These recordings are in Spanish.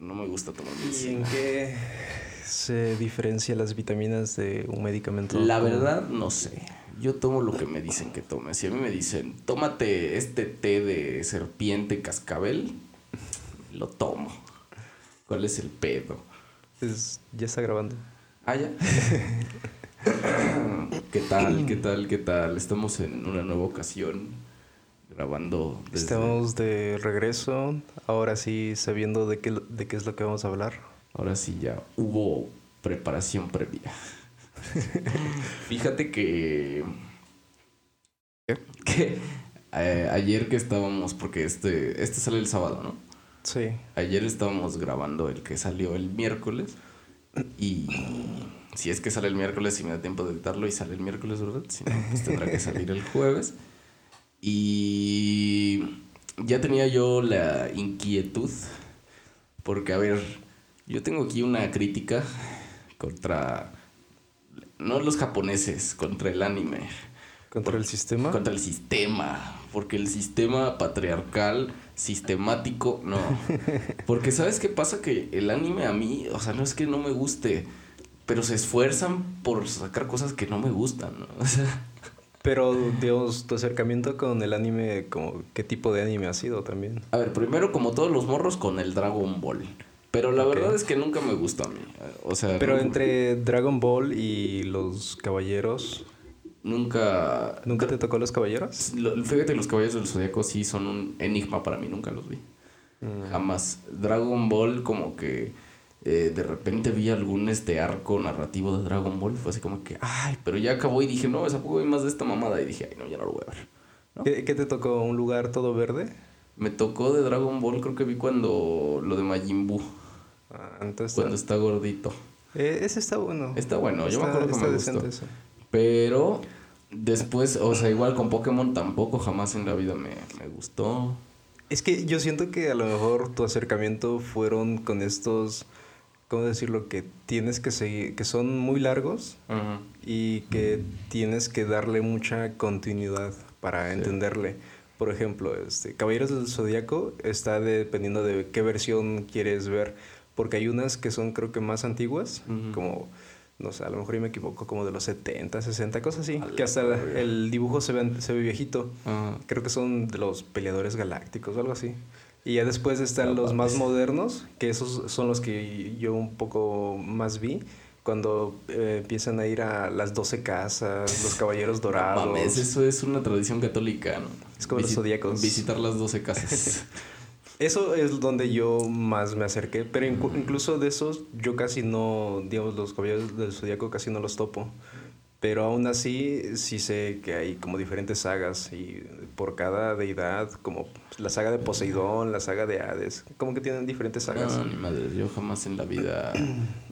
no me gusta tomar ¿Y en medicina. qué se diferencia las vitaminas de un medicamento? La verdad, no sé. Yo tomo lo que me dicen que tome. Si a mí me dicen, tómate este té de serpiente cascabel, lo tomo. ¿Cuál es el pedo? Es- ya está grabando. Ah, ya. ¿Qué tal? ¿Qué tal? ¿Qué tal? Estamos en una nueva ocasión grabando desde... Estamos de regreso, ahora sí sabiendo de qué, de qué es lo que vamos a hablar. Ahora sí ya hubo preparación previa. Fíjate que... que eh, ayer que estábamos, porque este, este sale el sábado, ¿no? Sí. Ayer estábamos grabando el que salió el miércoles y si es que sale el miércoles si me da tiempo de editarlo y sale el miércoles, ¿verdad? Si no, pues tendrá que salir el jueves. Y ya tenía yo la inquietud porque, a ver, yo tengo aquí una crítica contra, no los japoneses, contra el anime. ¿Contra el sistema? Contra el sistema. Porque el sistema patriarcal, sistemático, no. Porque ¿sabes qué pasa? Que el anime a mí, o sea, no es que no me guste, pero se esfuerzan por sacar cosas que no me gustan, ¿no? O sea, Pero, Dios, tu acercamiento con el anime, como, ¿qué tipo de anime ha sido también? a ver, primero como todos los morros con el Dragon Ball. Pero la verdad es que nunca me gustó a mí. O sea, Pero nunca- entre Dragon Ball y los caballeros, nunca... ¿nunca te tocó los caballeros? Lo- Fíjate, los caballeros del Zodíaco sí son un enigma para mí, nunca los vi. Mm. Jamás. Dragon Ball, como que eh, de repente vi algún este arco narrativo de Dragon Ball. Fue así como que, ay, pero ya acabó y dije, no, ¿a poco hay más de esta mamada? Y dije, ay, no, ya no lo voy a ver. ¿no? ¿Qué, qué te tocó? ¿Un lugar todo verde? Me tocó de Dragon Ball, creo que vi cuando lo de Majin Buu, Ah, entonces... cuando está gordito. Eh, ese está bueno. Está bueno, yo me acuerdo que me gustó. eso. Pero después, o sea, igual con Pokémon tampoco jamás en la vida me, me gustó. Es que yo siento que a lo mejor tu acercamiento fueron con estos, ¿cómo decirlo? Que tienes que seguir, que son muy largos y que tienes que darle mucha continuidad para entenderle. Por ejemplo, este, Caballeros del Zodíaco está dependiendo de qué versión quieres ver, porque hay unas que son creo que más antiguas, como, no sé, a lo mejor yo me equivoco, como de los 70, 60, cosas así, A que hasta la- el dibujo se ve, se ve viejito. Creo que son de los peleadores galácticos o algo así. Y ya después están No los más modernos, que esos son los que yo un poco más vi. Cuando eh, empiezan a ir a las 12 casas, los caballeros dorados. No mames, eso es una tradición católica, ¿no? Es como los zodíacos. Visitar las 12 casas. Eso es donde yo más me acerqué. Pero incluso de esos, yo casi no, digamos, los caballeros del zodiaco casi no los topo. Pero aún así, sí sé que hay como diferentes sagas. Y por cada deidad, como la saga de Poseidón, la saga de Hades, como que tienen diferentes sagas. no, ni madre, yo jamás en la vida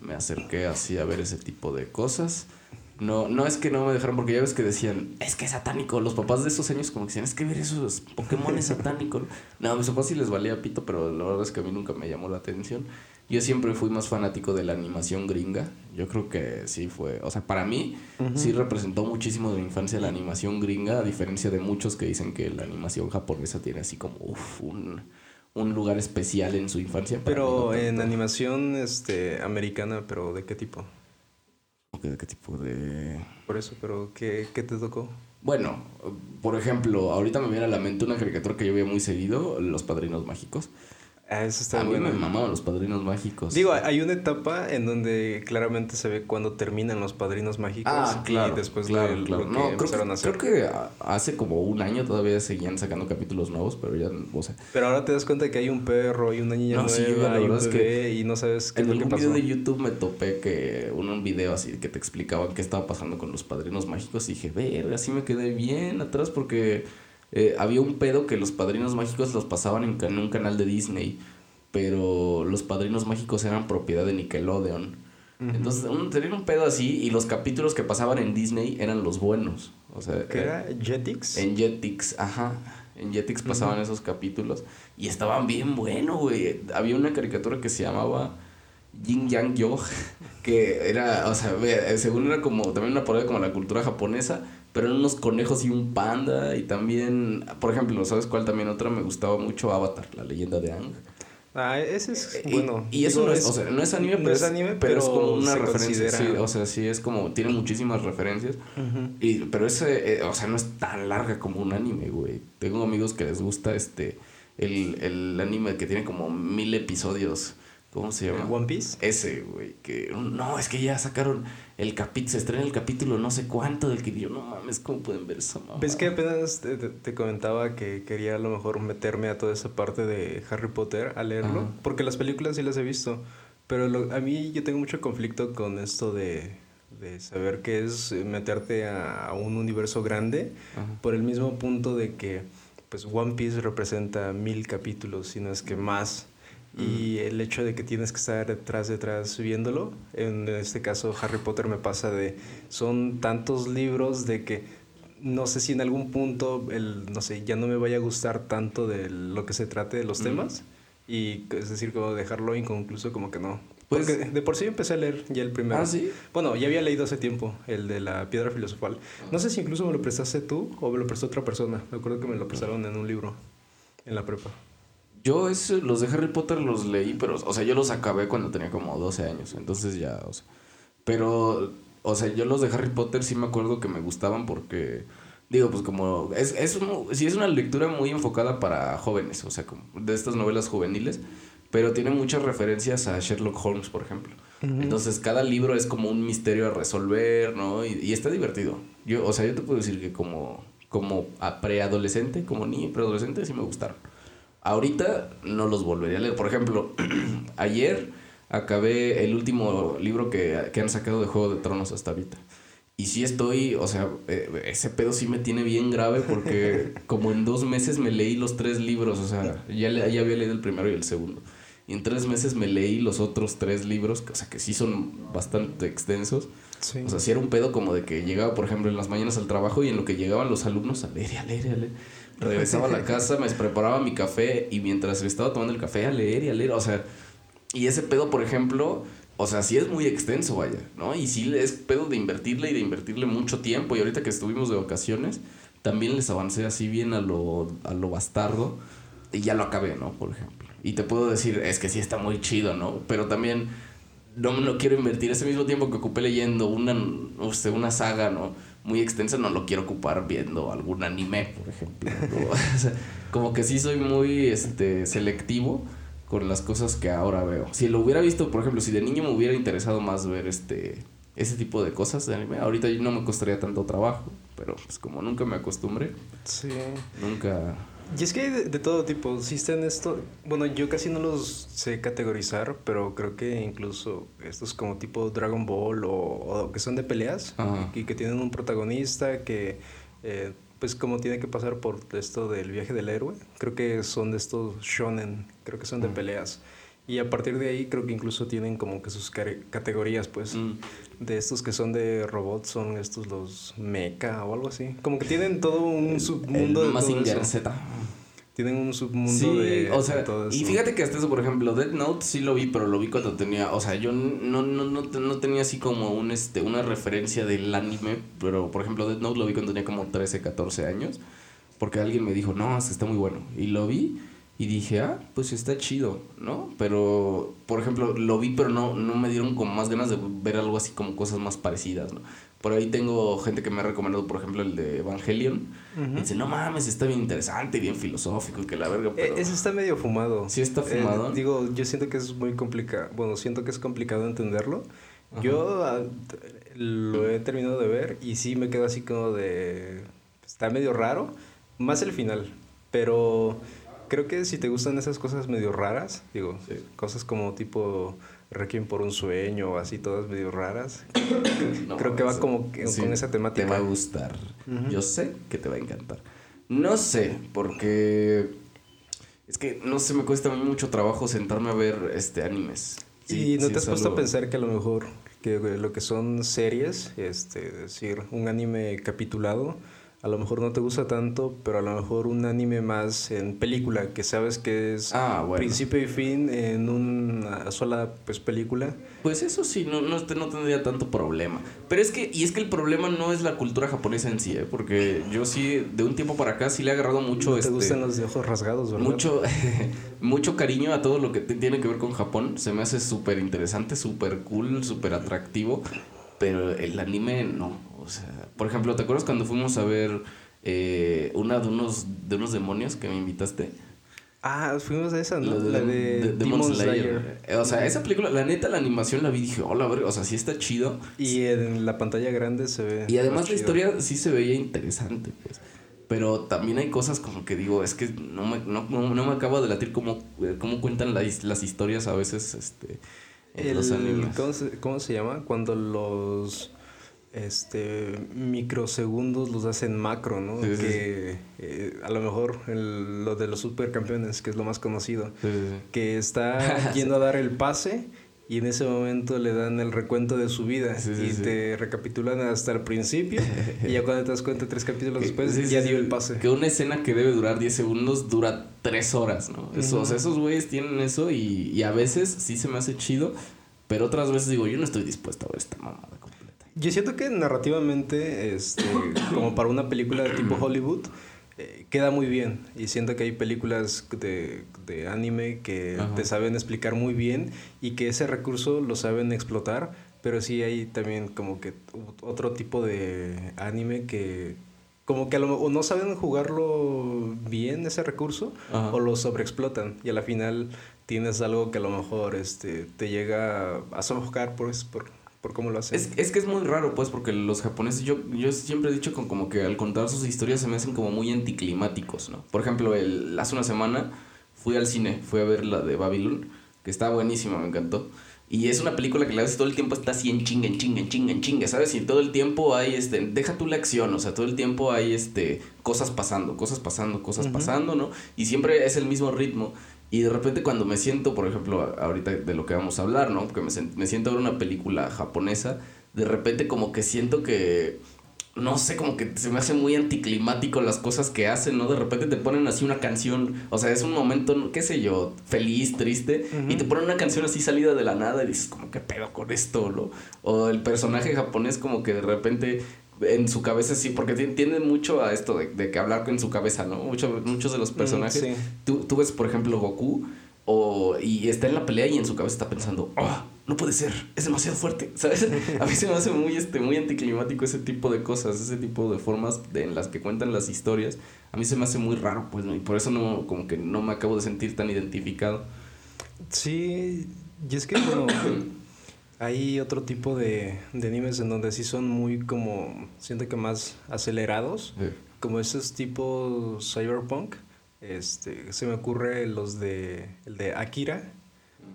me acerqué así a ver ese tipo de cosas. No, no es que no me dejaron, porque ya ves que decían, es que es satánico. Los papás de esos años como que decían, es que ver esos Pokémon es satánico. No, a mis papás sí les valía pito, pero la verdad es que a mí nunca me llamó la atención. Yo siempre fui más fanático de la animación gringa. Yo creo que sí fue, o sea, para mí sí representó muchísimo de mi infancia la animación gringa, a diferencia de muchos que dicen que la animación japonesa tiene así como uf, un, un lugar especial en su infancia. Pero no en animación este, americana, pero ¿de qué tipo? ¿Qué, qué tipo de...? Por eso, pero ¿qué, qué te tocó? Bueno, por ejemplo, ahorita me viene a la mente una caricatura que yo veía muy seguido, Los Padrinos Mágicos. Ah, eso está a mí bueno. me mamaban Los Padrinos Mágicos. Digo, hay una etapa en donde claramente se ve cuando terminan los padrinos mágicos Ah, claro. y después claro, lo, lo claro. que No, creo empezaron que, a hacer. creo que hace como un año todavía seguían sacando capítulos nuevos, pero ya, o sea... Pero ahora te das cuenta que hay un perro y una niña No, sí, nueva la y un es que y no sabes qué En es lo que pasó. video de YouTube me topé que un, un video así que te explicaban qué estaba pasando con los padrinos mágicos y dije, verga, así me quedé bien atrás porque eh, había un pedo que los padrinos mágicos los pasaban en, un canal de Disney, pero los padrinos mágicos eran propiedad de Nickelodeon. Entonces, un, tenían un pedo así y los capítulos que pasaban en Disney eran los buenos. O sea, ¿Qué eh, era? ¿Jetix? en Jetix, ajá. En Jetix pasaban esos capítulos y estaban bien buenos, güey. Había una caricatura que se llamaba Yin Yang Yo, que era, o sea, según era como también una parodia como la cultura japonesa, pero eran unos conejos y un panda y también, por ejemplo, ¿sabes cuál también otra? Me gustaba mucho Avatar, la leyenda de Ang. Ah, ese es Y- bueno. Y, eso no es, o sea, no es anime, no pero, es anime, pero es como una referencia. Sí, o sea, sí es como, tiene muchísimas referencias. Y, pero ese, eh, o sea, no es tan larga como un anime, güey. Tengo amigos que les gusta este, el, el anime que tiene como mil episodios. ¿Cómo se llama? One Piece. Ese, güey, que no, es que ya sacaron el capítulo, se estrena el capítulo no sé cuánto del que yo no mames, ¿cómo pueden ver esa mamá? Ves que apenas te, te- te comentaba que quería a lo mejor meterme a toda esa parte de Harry Potter a leerlo, Ajá. porque las películas sí las he visto, pero lo- a mí yo tengo mucho conflicto con esto de, de saber qué es meterte a, a un universo grande, Ajá. por el mismo punto de que pues One Piece representa mil capítulos, si no es que más. Y el hecho de que tienes que estar detrás, detrás viéndolo, en este caso Harry Potter me pasa de, son tantos libros de que no sé si en algún punto, el, no sé, ya no me vaya a gustar tanto de lo que se trate de los Mm. temas. Y es decir, como dejarlo inconcluso, como que no. Pues- Porque de por sí empecé a leer ya el primero. Ah, ¿sí? Bueno, ya había leído hace tiempo el de la piedra filosofal. No sé si incluso me lo prestaste tú o me lo prestó otra persona. Me acuerdo que me lo prestaron en un libro en la prepa. Yo ese, los de Harry Potter los leí, pero, o sea, yo los acabé cuando tenía como 12 años, entonces ya, o sea, pero, o sea, yo los de Harry Potter sí me acuerdo que me gustaban porque, digo, pues como, es, es, un- sí es una lectura muy enfocada para jóvenes, o sea, como de estas novelas juveniles, pero tiene muchas referencias a Sherlock Holmes, por ejemplo. Entonces, cada libro es como un misterio a resolver, ¿no? Y, y está divertido. Yo, o sea, yo te puedo decir que como, como a preadolescente, como niño preadolescente, sí me gustaron. Ahorita no los volvería a leer. Por ejemplo, ayer acabé el último libro que, que han sacado de Juego de Tronos hasta ahorita. Y sí estoy, o sea, eh, ese pedo sí me tiene bien grave porque como en dos meses me leí los tres libros, o sea, ya, ya había leído el primero y el segundo. Y en tres meses me leí los otros tres libros, o sea, que sí son bastante extensos. Sí. O sea, sí era un pedo como de que llegaba, por ejemplo, en las mañanas al trabajo y en lo que llegaban los alumnos a leer y a leer y a leer. Regresaba a la casa, me preparaba mi café y mientras estaba tomando el café a leer y a leer. O sea, y ese pedo, por ejemplo, o sea, sí es muy extenso, vaya, ¿no? Y sí es pedo de invertirle y de invertirle mucho tiempo. Y ahorita que estuvimos de vacaciones, también les avancé así bien a lo, a lo bastardo y ya lo acabé, ¿no? Por ejemplo. Y te puedo decir, es que sí está muy chido, ¿no? Pero también no lo quiero invertir. Ese mismo tiempo que ocupé leyendo una, o sea, una saga, ¿no? Muy extensa, no lo quiero ocupar viendo algún anime, por ejemplo. ¿no? O sea, como que sí soy muy este, selectivo con las cosas que ahora veo. Si lo hubiera visto, por ejemplo, si de niño me hubiera interesado más ver este ese tipo de cosas de anime, ahorita no me costaría tanto trabajo, pero pues como nunca me acostumbré, Sí. nunca... Y es que hay de, de todo tipo. Existen esto. Bueno, yo casi no los sé categorizar, pero creo que incluso estos como tipo Dragon Ball o, o que son de peleas Ajá. y que tienen un protagonista que, eh, pues, como tiene que pasar por esto del viaje del héroe. Creo que son de estos shonen, creo que son de peleas. Y a partir de ahí creo que incluso tienen como que sus categorías, pues. Mm. De estos que son de robots, son estos los mecha o algo así. Como que tienen todo un submundo el de Mazinger. Z. Tienen un submundo Sí, de, o de sea, todo y fíjate que hasta eso, por ejemplo, Dead Note sí lo vi, pero lo vi cuando tenía, o sea, yo no, no, no, no tenía así como un, este, una referencia del anime, pero por ejemplo, Dead Note lo vi cuando tenía como 13, 14 años, porque alguien me dijo, no, es que está muy bueno, y lo vi y dije, ah, pues está chido, ¿no? Pero, por ejemplo, lo vi, pero no, no me dieron como más ganas de ver algo así como cosas más parecidas, ¿no? Por ahí tengo gente que me ha recomendado, por ejemplo, el de Evangelion. Ujú. Y dice, no mames, está bien interesante y bien filosófico y que la verga, Eh, pero... ese está medio fumado. Sí está fumado. Eh, digo, yo siento que es muy complicado. Bueno, siento que es complicado entenderlo. Ajá. Yo ah, t- lo he terminado de ver y sí me quedo así como de... Está medio raro. Más el final. Pero creo que si te gustan esas cosas medio raras, digo, Sí. cosas como tipo Requiem por un sueño o así, todas medio raras. No, creo que va eso- como que con esa temática. Te va a gustar. Yo sé que te va a encantar. No sé, porque es que no sé, me cuesta mucho trabajo sentarme a ver este animes. Sí, ¿Y no te has es puesto algo- a pensar que a lo mejor que lo que son series, este, es decir, un anime capitulado, a lo mejor no te gusta tanto, pero a lo mejor un anime más en película, que sabes que es Ah, bueno. principio y fin en una sola pues película. Pues eso sí, no, no, no tendría tanto problema. Pero es que, y es que el problema no es la cultura japonesa en sí, ¿eh? porque yo sí, de un tiempo para acá, sí le he agarrado mucho. No te este, gustan los de ojos rasgados, ¿verdad? mucho, mucho cariño a todo lo que tiene que ver con Japón. Se me hace súper interesante, súper cool, súper atractivo. Pero el anime no. O sea, por ejemplo, ¿te acuerdas cuando fuimos a ver eh, una de unos, de unos demonios que me invitaste? Ah, fuimos a esa, ¿no? La de, Demon, Slayer. Eh, O sea, esa película, la neta, la animación la vi y dije, hola, verga, o sea, sí está chido. Y en la pantalla grande se ve. Y además más la historia sí se veía interesante, pues. Pero también hay cosas como que digo, es que no me, no, no, no me acaba de latir cómo, eh, cómo cuentan las, las historias a veces este, en los El- animes. ¿cómo, se, cómo se llama? Cuando los este microsegundos los hacen macro, ¿no? Sí, sí, que eh, a lo mejor el- lo de los supercampeones, que es lo más conocido, sí. que está yendo a dar el pase y en ese momento le dan el recuento de su vida Sí, sí, y sí. te recapitulan hasta el principio y ya cuando te das cuenta tres capítulos después ya dio el pase. Que una escena que debe durar 10 segundos dura 3 horas, ¿no? Eso, O sea, esos güeyes tienen eso y, y a veces sí se me hace chido, pero otras veces digo, yo no estoy dispuesto a ver esta mamada completa. Yo siento que narrativamente, este, como para una película de tipo Hollywood, eh, queda muy bien. Y siento que hay películas de, de anime que Ajá. te saben explicar muy bien y que ese recurso lo saben explotar. Pero sí hay también como que otro tipo de anime que como que a lo, o no saben jugarlo bien ese recurso Ajá. o lo sobreexplotan y a la final tienes algo que a lo mejor este te llega a sofocar pues, por, por cómo lo hacen. Es, es que es muy raro, pues, porque los japoneses, yo, yo siempre he dicho con, como que al contar sus historias se me hacen como muy anticlimáticos, ¿no? Por ejemplo, el, hace una semana fui al cine, fui a ver la de Babylon, que está buenísima, me encantó. Y es una película que la ves todo el tiempo está así en chinga, en chinga, en chinga, en chinga, ¿sabes? Y todo el tiempo hay, este, deja tú la acción, o sea, todo el tiempo hay, este, cosas pasando, cosas pasando, cosas Ujú. pasando, ¿no? Y siempre es el mismo ritmo. Y de repente cuando me siento, por ejemplo, ahorita de lo que vamos a hablar, ¿no? Porque me, me siento a ver una película japonesa, de repente como que siento que, no sé, como que se me hace muy anticlimático las cosas que hacen, ¿no? De repente te ponen así una canción, o sea, es un momento, qué sé yo, feliz, triste, y te ponen una canción así salida de la nada y dices, como, ¿qué pedo con esto, no? O el personaje japonés como que de repente en su cabeza sí, porque ti- tiende mucho a esto de, de que hablar en su cabeza, ¿no? Mucho- muchos de los personajes. sí. Tú, tú ves, por ejemplo, Goku o, y está en la pelea y en su cabeza está pensando, oh, no puede ser, es demasiado fuerte, ¿sabes? A mí se me hace muy, este, muy anticlimático ese tipo de cosas, ese tipo de formas de, en las que cuentan las historias. A mí se me hace muy raro, pues, ¿no? y por eso no, como que no me acabo de sentir tan identificado. Sí, y es que bueno, hay otro tipo de, de animes en donde sí son muy como, siento que más acelerados, como esos tipos cyberpunk. Este, se me ocurre los de, el de Akira,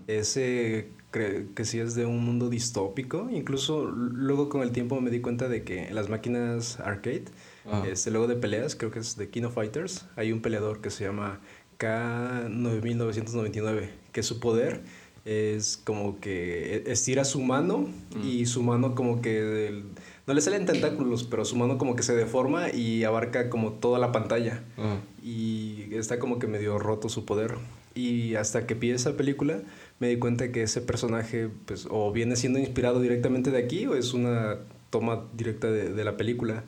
ese cre- que sí es de un mundo distópico. Incluso luego con el tiempo me di cuenta de que en las máquinas arcade, Ah. este, luego de peleas, creo que es de Kino Fighters, hay un peleador que se llama K9999, que su poder es como que estira su mano y su mano como que del- no le salen tentáculos, pero su mano como que se deforma y abarca como toda la pantalla Ah. y está como que medio roto su poder. Y hasta que vi esa película me di cuenta que ese personaje pues o viene siendo inspirado directamente de aquí o es una toma directa de, de la película.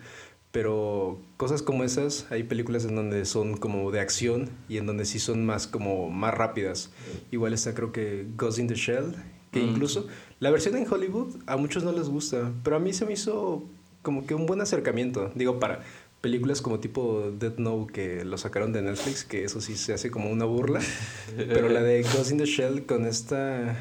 Pero cosas como esas, hay películas en donde son como de acción y en donde sí son más como más rápidas. Igual está creo que Ghost in the Shell, que Mm. incluso la versión en Hollywood a muchos no les gusta, pero a mí se me hizo como que un buen acercamiento. Digo, para películas como tipo Death Note que lo sacaron de Netflix, que eso sí se hace como una burla. pero la de Ghost in the Shell con esta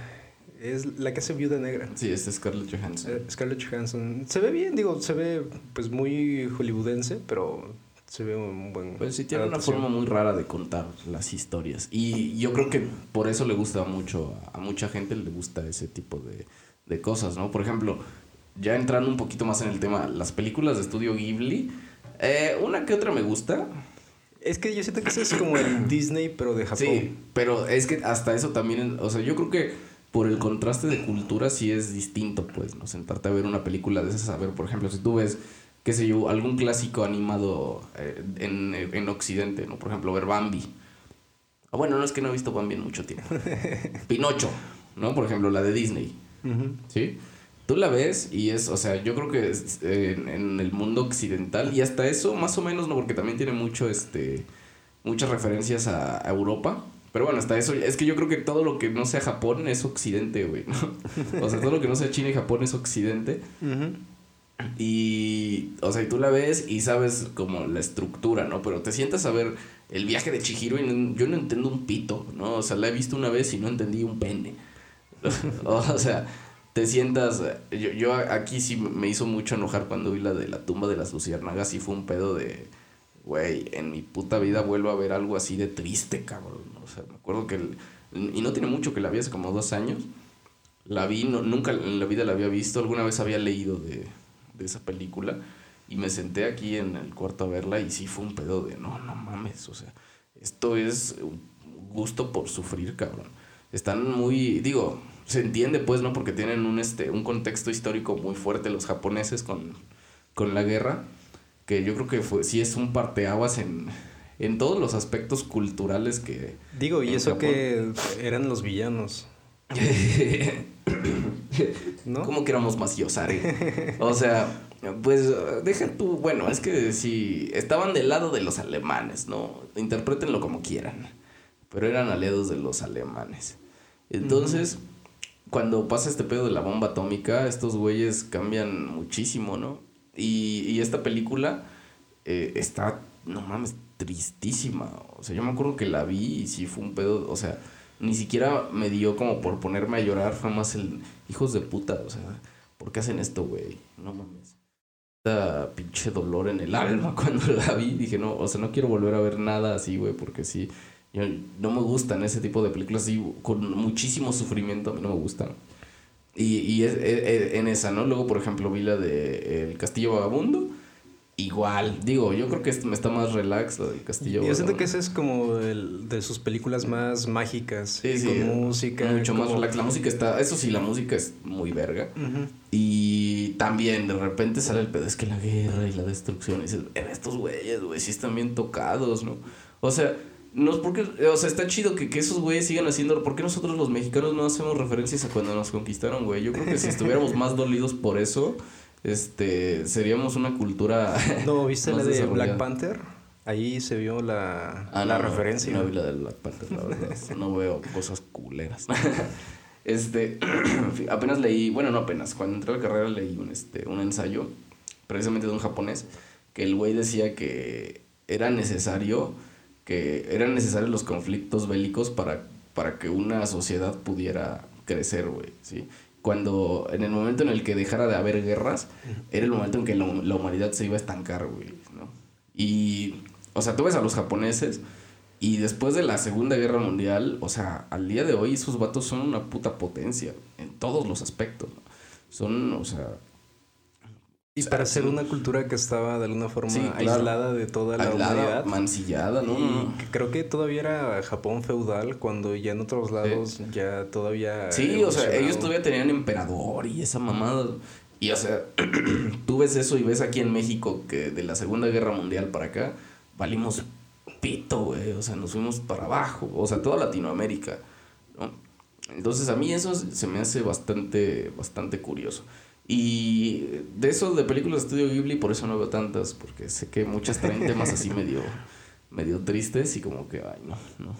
es la que hace Viuda Negra. Sí, es Scarlett Johansson. Eh, Scarlett Johansson. Se ve bien, digo, se ve pues muy hollywoodense, pero se ve un buen. Pues sí, tiene una forma muy rara de contar las historias. Y yo creo que por eso le gusta mucho, a mucha gente le gusta ese tipo de, de cosas, ¿no? Por ejemplo, ya entrando un poquito más en el tema, las películas de estudio Ghibli, eh, una que otra me gusta. Es que yo siento que eso es como el Disney, pero de Japón. Sí, pero es que hasta eso también, o sea, yo creo que por el contraste de cultura sí es distinto, pues, ¿no? Sentarte a ver una película de esas, a ver, por ejemplo, si tú ves qué sé yo, algún clásico animado eh, en, en Occidente, ¿no? Por ejemplo, ver Bambi. Ah, bueno, no es que no he visto Bambi en mucho tiempo. Pinocho, ¿no? Por ejemplo, la de Disney. ¿Sí? Tú la ves y es, o sea, yo creo que es, eh, en, en el mundo occidental y hasta eso más o menos, ¿no? Porque también tiene mucho, este, muchas referencias a, a Europa. Pero bueno, hasta eso, es que yo creo que todo lo que no sea Japón es occidente, güey, ¿no? O sea, todo lo que no sea China y Japón es occidente. Y, o sea, y tú la ves y sabes como la estructura, ¿no? Pero te sientas a ver el viaje de Chihiro y no- yo no entiendo un pito, ¿no? O sea, la he visto una vez y no entendí un pene. o sea, te sientas... Yo, yo aquí sí me hizo mucho enojar cuando vi la de la tumba de las luciérnagas y fue un pedo de... Güey, en mi puta vida vuelvo a ver algo así de triste, cabrón. O sea, me acuerdo que... el- y no tiene mucho que la vi hace como dos años. La vi, no- nunca en la vida la había visto. Alguna vez había leído de, de esa película. Y me senté aquí en el cuarto a verla y sí fue un pedo de, no, no mames. O sea, esto es gusto por sufrir, cabrón. Están muy, digo, se entiende pues, ¿no? Porque tienen un, este, un contexto histórico muy fuerte los japoneses con, con la guerra. Que yo creo que fue, sí es un parteaguas en, en todos los aspectos culturales que... Digo, y eso Japón. que eran los villanos, ¿no? ¿Cómo que éramos más Yosare? O sea, pues deja tú, bueno, es que si estaban del lado de los alemanes, ¿no? Interprétenlo como quieran, pero eran aliados de los alemanes. Entonces, cuando pasa este pedo de la bomba atómica, estos güeyes cambian muchísimo, ¿no? Y, esta película eh, está, no mames, tristísima. O sea, yo me acuerdo que la vi y sí fue un pedo, o sea, ni siquiera me dio como por ponerme a llorar, fue más el hijos de puta, o sea, ¿por qué hacen esto, güey? No mames. Esta pinche dolor en el alma cuando la vi, dije, no, o sea, no quiero volver a ver nada así, güey, porque sí, yo, no me gustan ese tipo de películas así, con muchísimo sufrimiento, a mí no me gustan. Y, y es, es- es- en esa, ¿no? Luego, por ejemplo, vi la de El Castillo Vagabundo. Igual, digo, yo creo que me está más relax la del Castillo Yo siento que Vagabundo. ese es como el, de sus películas más mágicas, Sí, sí, con música. Mucho más relax. La música está, eso sí, la música es muy verga. Y también de repente sale el pedo, es que la guerra y la destrucción. Y dices, "Eh, estos güeyes, güey, sí están bien tocados, ¿no? O sea, no porque, o sea, está chido que, que esos güeyes sigan haciendo. ¿Por qué nosotros los mexicanos no hacemos referencias a cuando nos conquistaron, güey? Yo creo que si estuviéramos más dolidos por eso, este, seríamos una cultura. No, ¿viste la de. Black Panther? Ahí se vio la, Ah, la no, referencia. No, vi la del Black Panther, la verdad. no veo cosas culeras. este, apenas leí, bueno, no apenas, cuando entré a la carrera leí un, este, un ensayo, precisamente de un japonés, que el güey decía que era necesario, que eran necesarios los conflictos bélicos para, para que una sociedad pudiera crecer, güey, ¿sí? Cuando, en el momento en el que dejara de haber guerras, era el momento en que la, la humanidad se iba a estancar, güey, ¿no? Y, o sea, tú ves a los japoneses y después de la Segunda Guerra Mundial, o sea, al día de hoy esos vatos son una puta potencia en todos los aspectos. ¿no? Son, o sea, Y para ser una cultura que estaba de alguna forma Sí, claro. aislada de toda la aislada, humanidad. mancillada, ¿no? Y creo que todavía era Japón feudal cuando ya en otros lados ya todavía... Sí, o sea, ellos todavía tenían emperador y esa mamada. Y o sea, tú ves eso y ves aquí en México que de la Segunda Guerra Mundial para acá valimos pito, güey. O sea, nos fuimos para abajo. O sea, toda Latinoamérica. ¿no? Entonces a mí eso se me hace bastante, bastante curioso. Y de eso de películas de estudio Ghibli, por eso no veo tantas, porque sé que muchas traen temas así medio, medio tristes y como que, ay, no, no.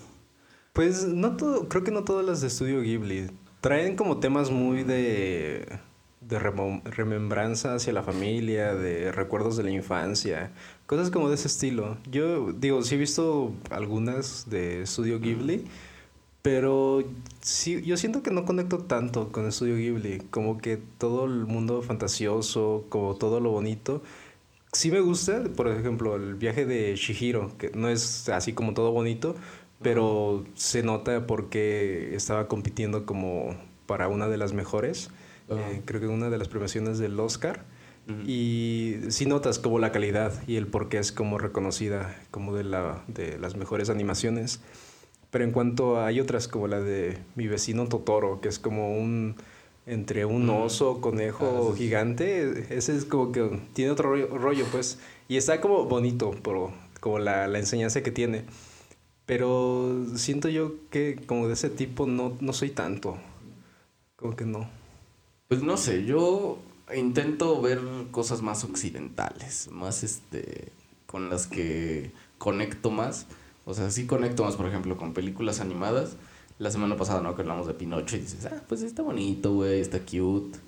Pues no todo, creo que no todas las de estudio Ghibli. Traen como temas muy de, de remembranza hacia la familia, de recuerdos de la infancia, cosas como de ese estilo. Yo digo, sí he visto algunas de estudio Ghibli, pero sí, yo siento que no conecto tanto con estudio Ghibli, como que todo el mundo fantasioso, como todo lo bonito. Sí me gusta, por ejemplo, el viaje de Shihiro, que no es así como todo bonito, pero se nota porque estaba compitiendo como para una de las mejores, Ajá. eh, creo que una de las premiaciones del Oscar. Y sí notas como la calidad y el por qué es como reconocida como de, la, de las mejores animaciones. Pero en cuanto a, hay otras como la de Mi vecino Totoro, que es como un entre un oso, conejo, Ah, gigante. Ese es como que tiene otro rollo, rollo, pues. Y está como bonito, por, como la, la enseñanza que tiene. Pero siento yo que como de ese tipo no, no soy tanto. Como que no. Pues no sé, yo intento ver cosas más occidentales, más este, con las que conecto más. O sea, sí conecto más, por ejemplo, con películas animadas. La semana pasada, ¿no? Que hablamos de Pinocho y dices, ah, pues está bonito, güey, está cute,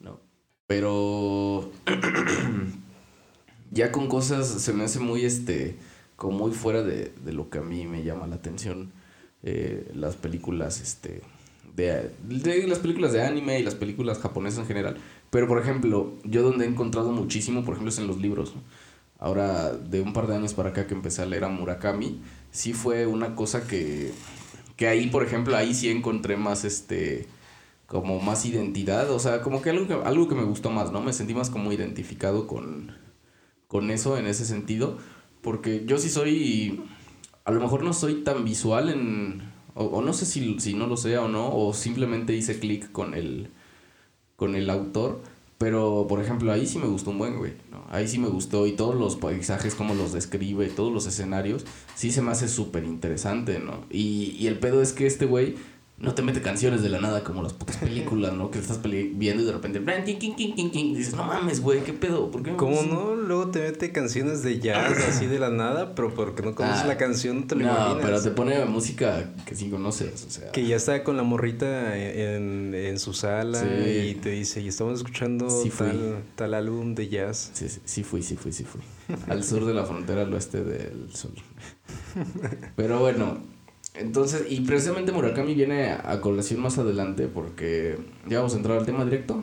¿no? Pero ya con cosas se me hace muy, este, como muy fuera de, de lo que a mí me llama la atención. eh, las películas, este, de, las películas de anime y las películas japonesas en general. Pero, por ejemplo, yo donde he encontrado muchísimo, por ejemplo, es en los libros. Ahora, de un par de años para acá que empecé a leer a Murakami, sí fue una cosa que, que ahí, por ejemplo, ahí sí encontré más, este, como más identidad. O sea, como que algo que, algo que me gustó más, ¿no? Me sentí más como identificado con, con eso en ese sentido. Porque yo sí soy, a lo mejor no soy tan visual en, o, o no sé si, si no lo sea o no, o simplemente hice clic con el, con el autor. Pero, por ejemplo, ahí sí me gustó un buen, güey. ¿no? Ahí sí me gustó. Y todos los paisajes, cómo los describe, todos los escenarios, sí se me hace súper interesante, ¿no? Y, y el pedo es que este güey no te mete canciones de la nada como las putas películas, ¿no? Que estás viendo y de repente... y dices, no mames, güey, ¿qué pedo? ¿Por qué ¿Cómo no? Luego te mete canciones de jazz así de la nada, pero porque no conoces Ah, la canción no te lo no, imaginas. pero te pone música que sí conoces, o sea... Que ya está con la morrita en, en su sala Sí. y te dice, y estamos escuchando Sí tal, tal álbum de jazz. Sí, sí, sí fui, sí fui, sí fui. Al sur de la frontera, al oeste del sol. Pero bueno, entonces, y precisamente Murakami viene a colación más adelante porque ya vamos a entrar al tema directo.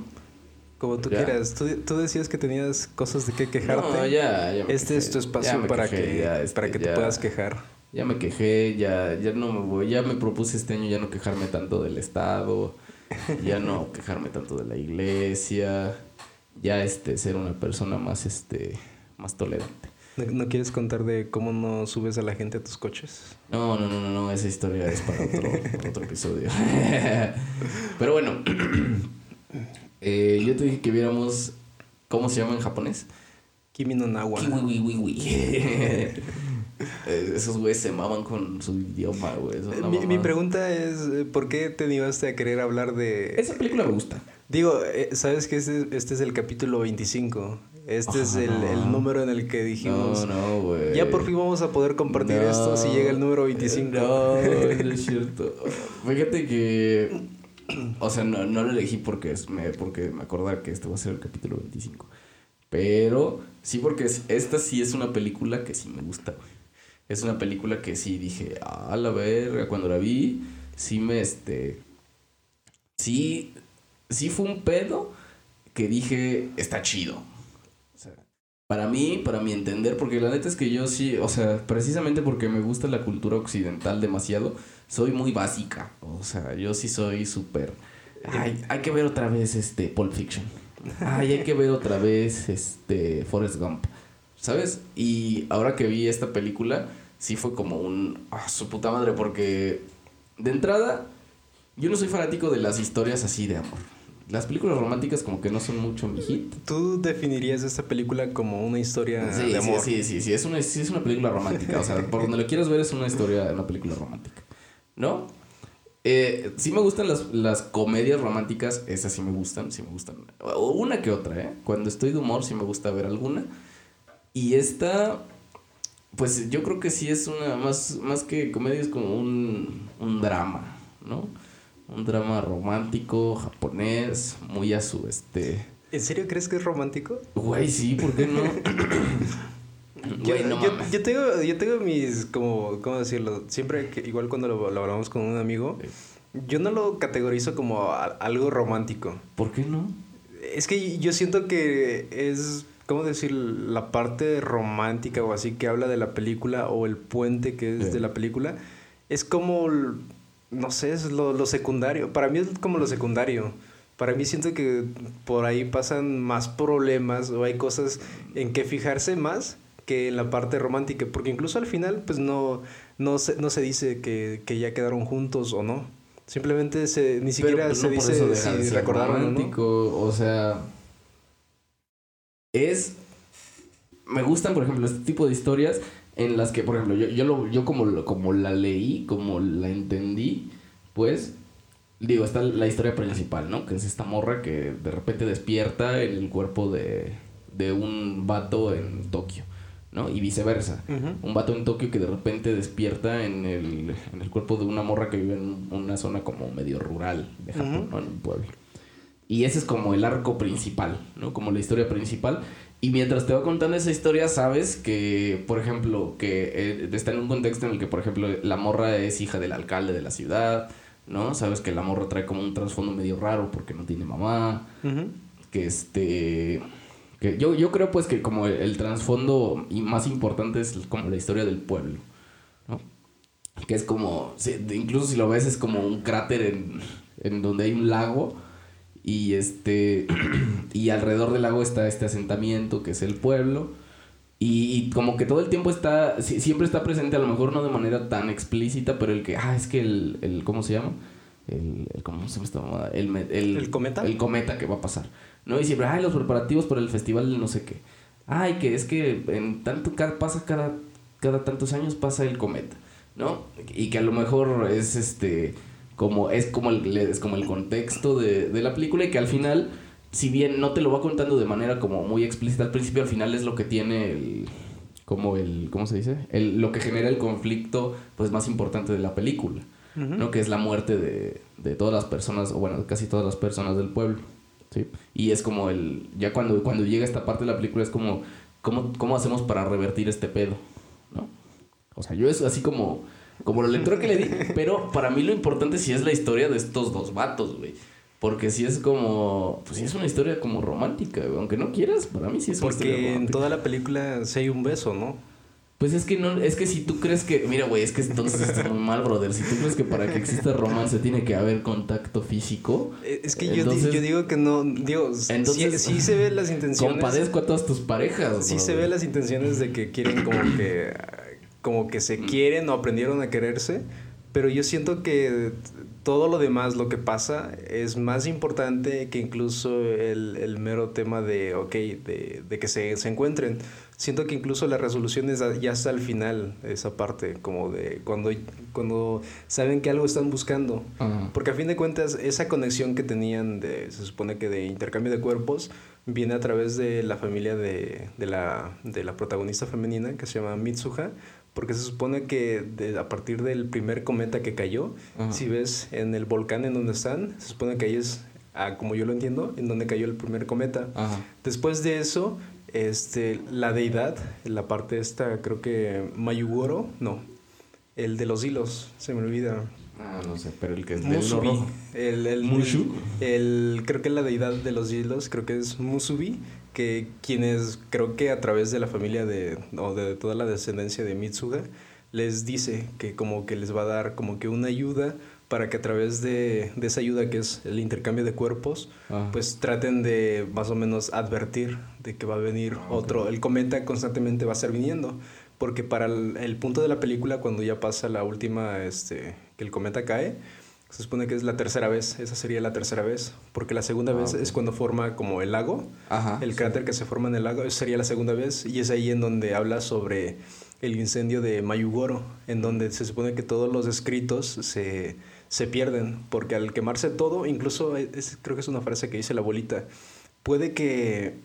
Como tú Ya. quieras. Tú, tú decías que tenías cosas de qué quejarte. No, ya, ya este quejé. es tu espacio para quejé, que, ya, este, para que te puedas quejar. Ya me quejé, ya, ya no me voy, ya me propuse este año ya no quejarme tanto del Estado, ya no quejarme tanto de la iglesia, ya este ser una persona más este más tolerante. ¿No, no quieres contar de cómo no subes a la gente a tus coches? No, no, no, no, no, esa historia es para otro, otro episodio. Pero bueno, eh, yo te dije que viéramos, ¿cómo se llama en japonés? Kimi no Nawa. Kiwiwiwiwi. Eh, Esos güeyes se maman con su idioma, güey. una Mi, pregunta es, eh, ¿por qué te animaste a querer hablar de...? Esa película me gusta. Digo, eh, sabes que este, este es el capítulo 25. Este es el, el número en el que dijimos... No, no, güey. Ya por fin vamos a poder compartir No, esto si llega el número 25. No, no es cierto. Fíjate que. O sea, no, no lo elegí porque, es- me, porque me acordaba que este va a ser el capítulo 25. Pero sí, porque es- esta sí es una película que sí me gusta, güey. Es una película que sí dije, a la verga, cuando la vi, sí me este. Sí, sí fue un pedo que dije, está chido. Para mí, para mi entender, porque la neta es que yo sí, o sea, precisamente porque me gusta la cultura occidental demasiado, soy muy básica. O sea, yo sí soy súper. Ay, hay que ver otra vez este Pulp Fiction. Ay, hay que ver otra vez este Forrest Gump. ¿Sabes? Y ahora que vi esta película, sí fue como un. Ah, su puta madre, porque de entrada, yo no soy fanático de las historias así de amor. Las películas románticas, como que no son mucho mi hit. ¿Tú definirías esta película como una historia Sí, de amor? sí, sí, sí, sí, es una, sí es una película romántica. O sea, por donde lo quieras ver es una historia, una película romántica. ¿No? Eh, sí me gustan las, las comedias románticas, esas sí me gustan, sí me gustan. Una que otra, ¿eh? Cuando estoy de humor sí me gusta ver alguna. Y esta, pues yo creo que sí es una, más, más que comedia, es como un, un drama, ¿no? Un drama romántico, japonés, muy a su, este... ¿En serio crees que es romántico? Güey, sí, ¿por qué no? Yo, Güey, no yo- yo tengo, yo tengo mis, como, ¿cómo decirlo? Siempre que, igual cuando lo, lo hablamos con un amigo, yo no lo categorizo como a- algo romántico. ¿Por qué no? Es que yo siento que es, ¿cómo decir? La parte romántica o así que habla de la película o el puente que es Sí. de la película, es como, no sé, es lo, lo secundario. Para mí es como lo secundario. Para mí siento que por ahí pasan más problemas o hay cosas en que fijarse más que en la parte romántica, porque incluso al final pues no, no, se, no se dice que, que ya quedaron juntos o no. Simplemente se, ni siquiera pues, se no dice si recordaron o no. romántico, o sea, es me gustan, por ejemplo, este tipo de historias en las que, por ejemplo, yo, yo, lo, yo como, como la leí, como la entendí, pues, digo, está la historia principal, ¿no? Que es esta morra que de repente despierta en el cuerpo de, de un vato en Tokio, ¿no? Y viceversa. Un vato en Tokio que de repente despierta en el, en el cuerpo de una morra que vive en una zona como medio rural de Japón. ¿no? En un pueblo. Y ese es como el arco principal, ¿no? Como la historia principal. Y mientras te va contando esa historia, sabes que, por ejemplo, que eh, está en un contexto en el que, por ejemplo, la morra es hija del alcalde de la ciudad, ¿no? Sabes que la morra trae como un trasfondo medio raro porque no tiene mamá, que este que yo, yo creo pues que como el, el trasfondo y más importante es como la historia del pueblo ¿no? que es como incluso si lo ves es como un cráter en, en donde hay un lago y este y alrededor del lago está este asentamiento que es el pueblo. Y, y como que todo el tiempo está siempre está presente a lo mejor no de manera tan explícita pero el que ah es que el, el cómo se llama el, el- cómo se llama esta mamada? el, el ¿El cometa? el cometa que va a pasar no y siempre ay los preparativos para el festival de no sé qué ay que es que en tanto ca- pasa cada cada tantos años pasa el cometa no y que a lo mejor es este como es como el es como el contexto de, de la película y que al final si bien no te lo va contando de manera como muy explícita al principio al final es lo que tiene el como el cómo se dice el, lo que genera el conflicto pues más importante de la película. ¿no? Que es la muerte de, de todas las personas, o bueno, casi todas las personas del pueblo, ¿sí? Y es como el, ya cuando, cuando llega esta parte de la película es como, ¿cómo, cómo hacemos para revertir este pedo? ¿No? O sea, yo es así como, como la lectura que le di, pero para mí lo importante sí es la historia de estos dos vatos, güey. Porque sí es como, pues sí es una historia como romántica, güey. Aunque no quieras, para mí sí es una historia Porque en romántica. toda la película sí hay un beso, ¿no? Pues es que no, es que si tú crees que, mira, güey, es que entonces estás muy mal, brother. Si tú crees que para que exista romance tiene que haber contacto físico, Eh, Es que yo, di- Entonces- yo digo que no, digo, sí- Entonces- sí, se ve las intenciones. compadezco a todas tus parejas. Sí se brother. ve las intenciones de que quieren como que como que se quieren o aprendieron a quererse, pero yo siento que todo lo demás, lo que pasa, es más importante que incluso el, el mero tema de, ok, de, de que se, se encuentren. Siento que incluso la resolución es ya hasta al final, esa parte, como de cuando, cuando saben que algo están buscando. Ajá. Porque a fin de cuentas, esa conexión que tenían de, se supone que de intercambio de cuerpos, viene a través de la familia de, de la, de la protagonista femenina, que se llama Mitsuha, porque se supone que de- a partir del primer cometa que cayó, Ajá. si ves en el volcán en donde están, se supone que ahí es, ah, como yo lo entiendo, en donde cayó el primer cometa. Ajá. Después de eso, este, la deidad, la parte esta, creo que Mayugoro, no, el de los hilos, se me olvida. Ah, no sé, pero el que es Musubi. rojo. El, el, Mushu. el- creo que la deidad de los hilos, creo que es Musubi, que quienes creo que a través de la familia de, o de toda la descendencia de Mitsuga, les dice que como que les va a dar como que una ayuda para que a través de, de esa ayuda que es el intercambio de cuerpos, Ajá. pues traten de más o menos advertir de que va a venir otro. El cometa constantemente va a estar viniendo. Porque para el, el punto de la película, cuando ya pasa la última, este, que el cometa cae, se supone que es la tercera vez. Esa sería la tercera vez. Porque la segunda Ah, vez es cuando forma como el lago. Ajá. El cráter que se forma en el lago. Esa sería la segunda vez. Y es ahí en donde habla sobre el incendio de Mayugoro. En donde se supone que todos los escritos se, se pierden. Porque al quemarse todo, incluso es- creo que es una frase que dice la abuelita. Puede que,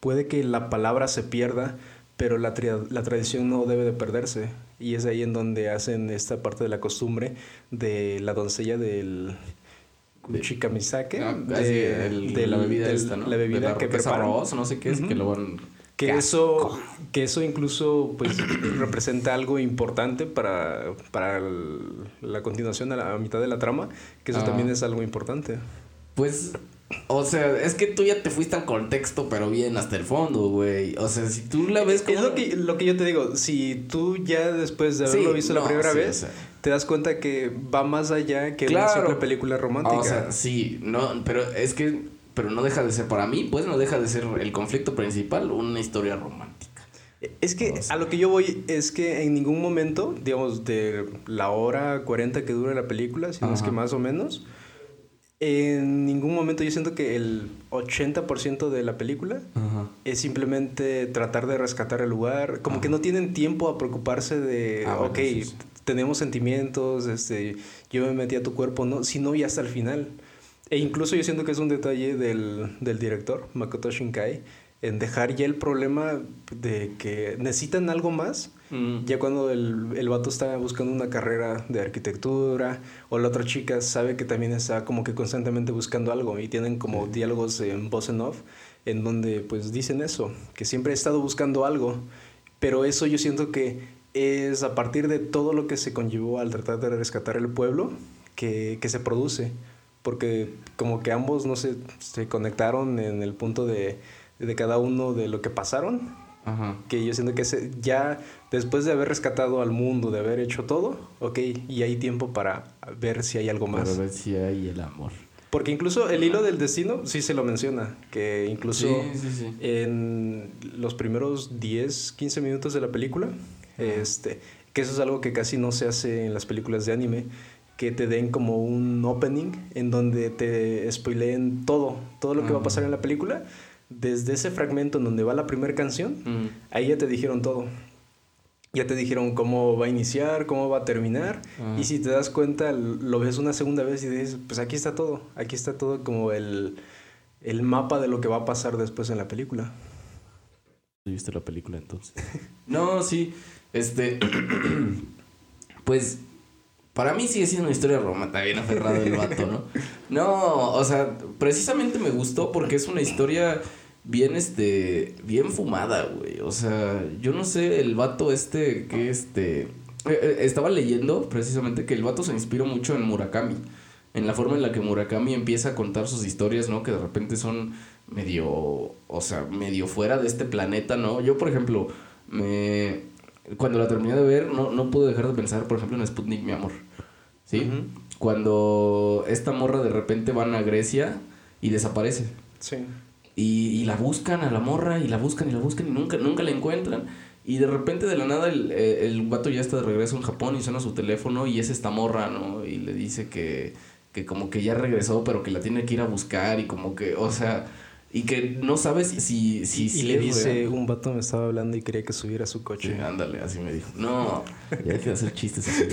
puede que la palabra se pierda, pero la, la tradición no debe de perderse. Y es ahí en donde hacen esta parte de la costumbre de la doncella del De- Chikamisake, Ah, de, el- del- la bebida del- esta, ¿no? La bebida De la- que es preparan. arroz, no sé qué es, Ujú. que lo van... Que ¡Qué eso, que eso incluso pues representa algo importante para, para el- la continuación a la a mitad de la trama, que eso Ah. también es algo importante. Pues, o sea, es que tú ya te fuiste al contexto, pero bien hasta el fondo, güey. O sea, si tú la ves como... Es lo que, lo que yo te digo, si tú ya después de haberlo Sí, visto no, la primera sí, vez, o sea. te das cuenta que va más allá que una Claro. simple película romántica. O sea, sí, no, pero es que, pero no deja de ser, para mí, pues no deja de ser el conflicto principal una historia romántica. Es que a lo que yo voy es que en ningún momento, digamos, de la hora 40 que dura la película, si no es que más o menos, en ningún momento yo siento que el 80% de la película es simplemente tratar de rescatar el lugar. Como que no tienen tiempo a preocuparse de, ah, ok, tenemos sentimientos, este, yo me metí a tu cuerpo, no, sino y hasta el final. E incluso yo siento que es un detalle del, del director, Makoto Shinkai, en dejar ya el problema de que necesitan algo más. Mm. Ya cuando el, el vato está buscando una carrera de arquitectura o la otra chica sabe que también está como que constantemente buscando algo y tienen como diálogos en voz en off en donde pues dicen eso, que siempre he estado buscando algo, pero eso yo siento que es a partir de todo lo que se conllevó al tratar de rescatar el pueblo que, que se produce, porque como que ambos no se, se conectaron en el punto de de cada uno de lo que pasaron. Que yo siento que ya después de haber rescatado al mundo, de haber hecho todo, ok, y hay tiempo para ver si hay algo más. Para ver si hay el amor. Porque incluso el hilo del destino sí se lo menciona, que incluso en los primeros 10, 15 minutos de la película, este, que eso es algo que casi no se hace en las películas de anime, que te den como un opening en donde te spoileen todo, todo lo que va a pasar en la película desde ese fragmento en donde va la primera canción, ahí ya te dijeron todo. Ya te dijeron cómo va a iniciar, cómo va a terminar. Y si te das cuenta, lo ves una segunda vez y dices, pues aquí está todo. Aquí está todo como el, el mapa de lo que va a pasar después en la película. ¿Viste la película entonces? no, sí. Este. pues para mí sigue siendo una historia romántica, bien aferrado el vato, ¿no? No, o sea, precisamente me gustó porque es una historia bien, este, bien fumada, güey. O sea, yo no sé, el vato este, que este... Eh, eh, estaba leyendo precisamente que el vato se inspiró mucho en Murakami. En la forma en la que Murakami empieza a contar sus historias, ¿no? Que de repente son medio, o sea, medio fuera de este planeta, ¿no? Yo, por ejemplo, me... Cuando la terminé de ver, no, no pude dejar de pensar, por ejemplo, en Sputnik, mi amor. ¿sí? Cuando esta morra de repente van a Grecia y desaparece. Sí. Y, y, la buscan a la morra y la buscan y la buscan y nunca, nunca la encuentran. Y de repente de la nada el, eh, el vato ya está de regreso en Japón y suena su teléfono y es esta morra, ¿no? Y le dice que, que como que ya regresó pero que la tiene que ir a buscar y como que, o sea y que no sabes si... si, y, le dice, un vato me estaba hablando y quería que subiera a su coche. ándale, así me dijo. No, ya hay que hacer chistes así.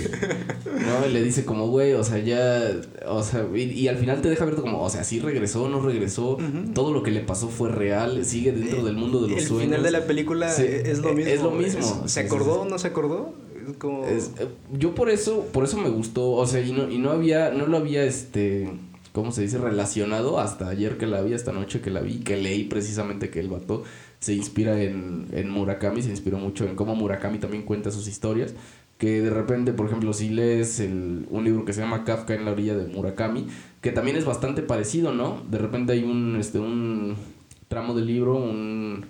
No, y le dice como, güey, o sea, ya... O sea, y, al final te deja ver como, o sea, sí regresó, no regresó. Todo lo que le pasó fue real, sigue dentro del mundo de los sueños. El final de la película es lo mismo. Es lo mismo. ¿Se acordó o no se acordó? Como... Eh, yo por eso, por eso me gustó, o sea, y no, y no había, no lo había, este ¿cómo se dice? Relacionado hasta ayer que la vi, esta noche que la vi, que leí precisamente que el vato se inspira en, en Murakami, se inspiró mucho en cómo Murakami también cuenta sus historias. Que de repente, por ejemplo, si lees un libro que se llama Kafka en la orilla de Murakami, que también es bastante parecido, ¿no? De repente hay un, este, un tramo del libro, un,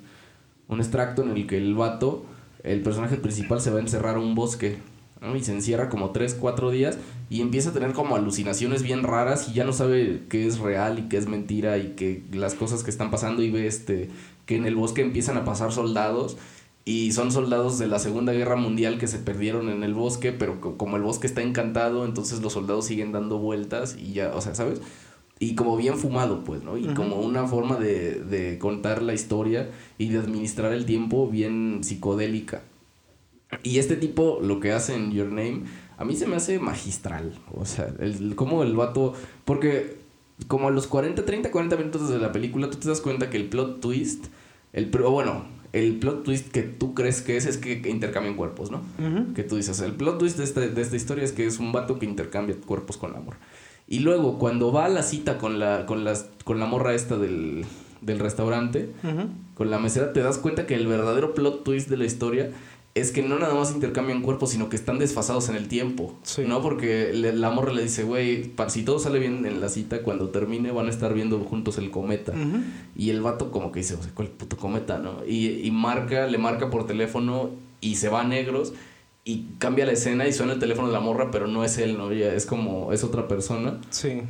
un extracto en el que el vato, el personaje principal, se va a encerrar a un bosque y se encierra como 3, 4 días y empieza a tener como alucinaciones bien raras y ya no sabe qué es real y qué es mentira y que las cosas que están pasando y ve este que en el bosque empiezan a pasar soldados y son soldados de la Segunda Guerra Mundial que se perdieron en el bosque, pero como el bosque está encantado, entonces los soldados siguen dando vueltas y ya, o sea, ¿sabes? Y como bien fumado, pues, ¿no? Y como una forma de, de contar la historia y de administrar el tiempo bien psicodélica. Y este tipo lo que hace en Your Name, a mí se me hace magistral. O sea, el, como el vato. Porque como a los 40, 30, 40 minutos de la película, tú te das cuenta que el plot twist. El, bueno, el plot twist que tú crees que es es que intercambian cuerpos, ¿no? Que tú dices, el plot twist de esta, de esta historia es que es un vato que intercambia cuerpos con amor. Y luego, cuando va a la cita con la, con las, con la morra esta del, del restaurante, con la mesera, te das cuenta que el verdadero plot twist de la historia es que no nada más intercambian cuerpos, sino que están desfasados en el tiempo. ¿No? Porque la morra le dice, güey, si todo sale bien en la cita, cuando termine van a estar viendo juntos el cometa. Y el vato como que dice, o sea, ¿cuál puto cometa, no? Y, marca, le marca por teléfono y se va a negros y cambia la escena y suena el teléfono de la morra, pero no es él, ¿no? Ya es como, es otra persona. Sí.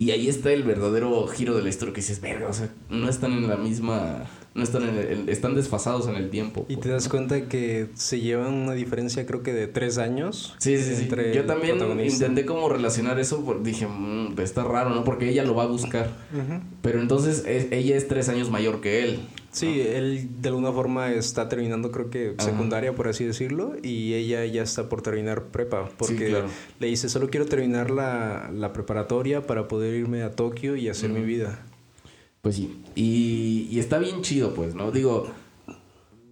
Y ahí está el verdadero giro de la historia que dices, verga, o sea, no están en la misma no están en el- están desfasados en el tiempo. Y pues, te das ¿no? cuenta que se llevan una diferencia creo que de tres años. Sí, sí, sí. Yo también intenté como relacionar eso, porque dije, "Mm, está raro, ¿no? Porque ella lo va a buscar. Pero entonces es- ella es tres años mayor que él. Sí, él de alguna forma está terminando creo que Ajá. secundaria, por así decirlo, y ella ya está por terminar prepa, porque claro. le dice, solo quiero terminar la, la preparatoria para poder irme a Tokio y hacer mi vida. Pues sí. Y, está bien chido, pues, ¿no? Digo,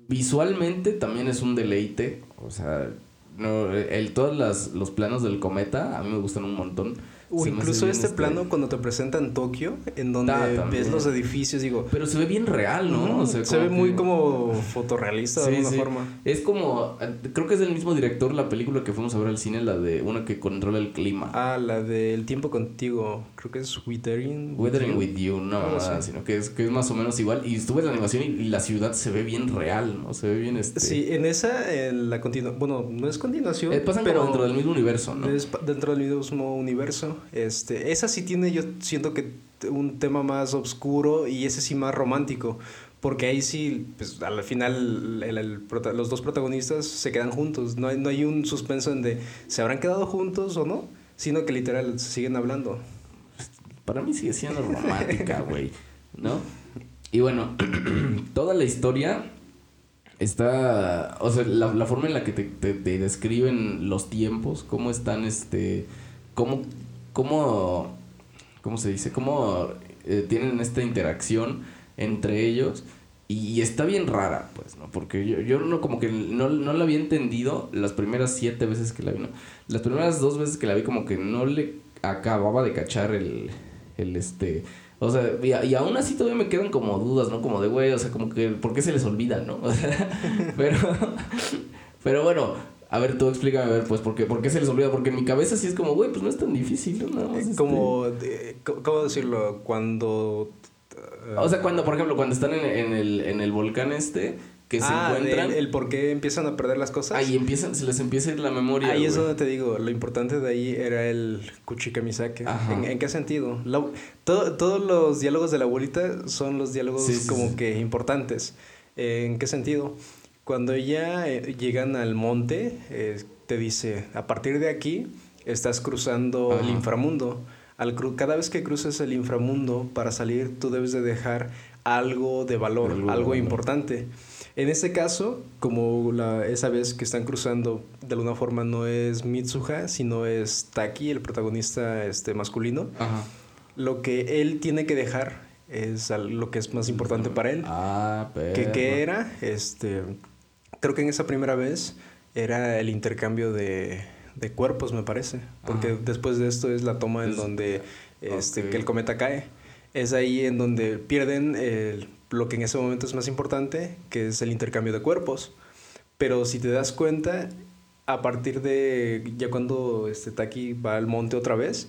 visualmente también es un deleite. O sea, no, el, todos las- los planos del cometa a mí me gustan un montón. O incluso bien, este plano cuando te presentan Tokio, en donde Ah, también. ves los edificios, digo, Pero se ve bien real, ¿no? O sea, se ve muy que- como fotorrealista de Sí, alguna sí. forma. Es como, creo que es del mismo director la película que fuimos a ver al cine, la de una que controla el clima. Ah, la del tiempo contigo, creo que es Withering. Weathering with You, no, Algo así. nada, sino que es, que es más o menos igual. Y estuve en la animación y, y la ciudad se ve bien real, ¿no? Se ve bien este. Sí, en esa, en la continua bueno, no es continuación, Eh, pasan pero como dentro del mismo universo, ¿no? es dentro del mismo universo. Este, esa sí tiene, yo siento que un tema más oscuro y ese sí más romántico. Porque ahí sí, pues al final los dos protagonistas se quedan juntos. No hay, no hay un suspenso en de se habrán quedado juntos o no, sino que literal siguen hablando. Para mí sigue siendo romántica, güey, ¿no? Y bueno, toda la historia está, o sea, la, forma en la que te, te- te describen los tiempos, cómo están, este, cómo, cómo, cómo se dice, cómo eh, tienen esta interacción entre ellos. Y está bien rara, pues, ¿no? Porque yo, yo no como que no, no la había entendido las primeras siete veces que la vi, ¿no? Las primeras dos veces que la vi como que no le acababa de cachar el, el este... O sea, y, y aún así todavía me quedan como dudas, ¿no? Como de, güey, o sea, como que, ¿por qué se les olvida, no? O sea, pero, pero bueno, a ver, tú explícame, a ver, pues, ¿por qué, por qué se les olvida? Porque en mi cabeza sí es como, güey, pues no es tan difícil, ¿no? Nada más, este- Como, de- co- ¿cómo decirlo? Cuando... eh, O sea, cuando, por ejemplo, cuando están en, en el, en el volcán este, que se ah, encuentran... El, el por qué empiezan a perder las cosas. Ahí empiezan, se les empieza a ir la memoria. Ahí es donde te digo, lo importante de ahí era el Kuchikamisake. ¿En, en qué sentido? La- todo- todos los diálogos de la abuelita son los diálogos Sí, como sí. que importantes. ¿En qué sentido? Cuando ya eh, llegan al monte, eh, te dice, a partir de aquí estás cruzando el Ajá. inframundo. Al cru- cada vez que cruces el inframundo, para salir tú debes de dejar algo de valor, Algo algo, importante. En este caso, como la, esa vez que están cruzando, de alguna forma no es Mitsuha, sino es Taki, el protagonista este, masculino, Ajá. lo que él tiene que dejar es lo que es más importante para él. Ah, pero. ¿Qué, qué era? Este, creo que en esa primera vez era el intercambio de, de cuerpos, me parece. Porque Ajá. después de esto es la toma en Es- donde este, ok. que el cometa cae. Es ahí en donde pierden el- lo que en ese momento es más importante, que es el intercambio de cuerpos. Pero si te das cuenta, a partir de ya cuando este Taki va al monte otra vez,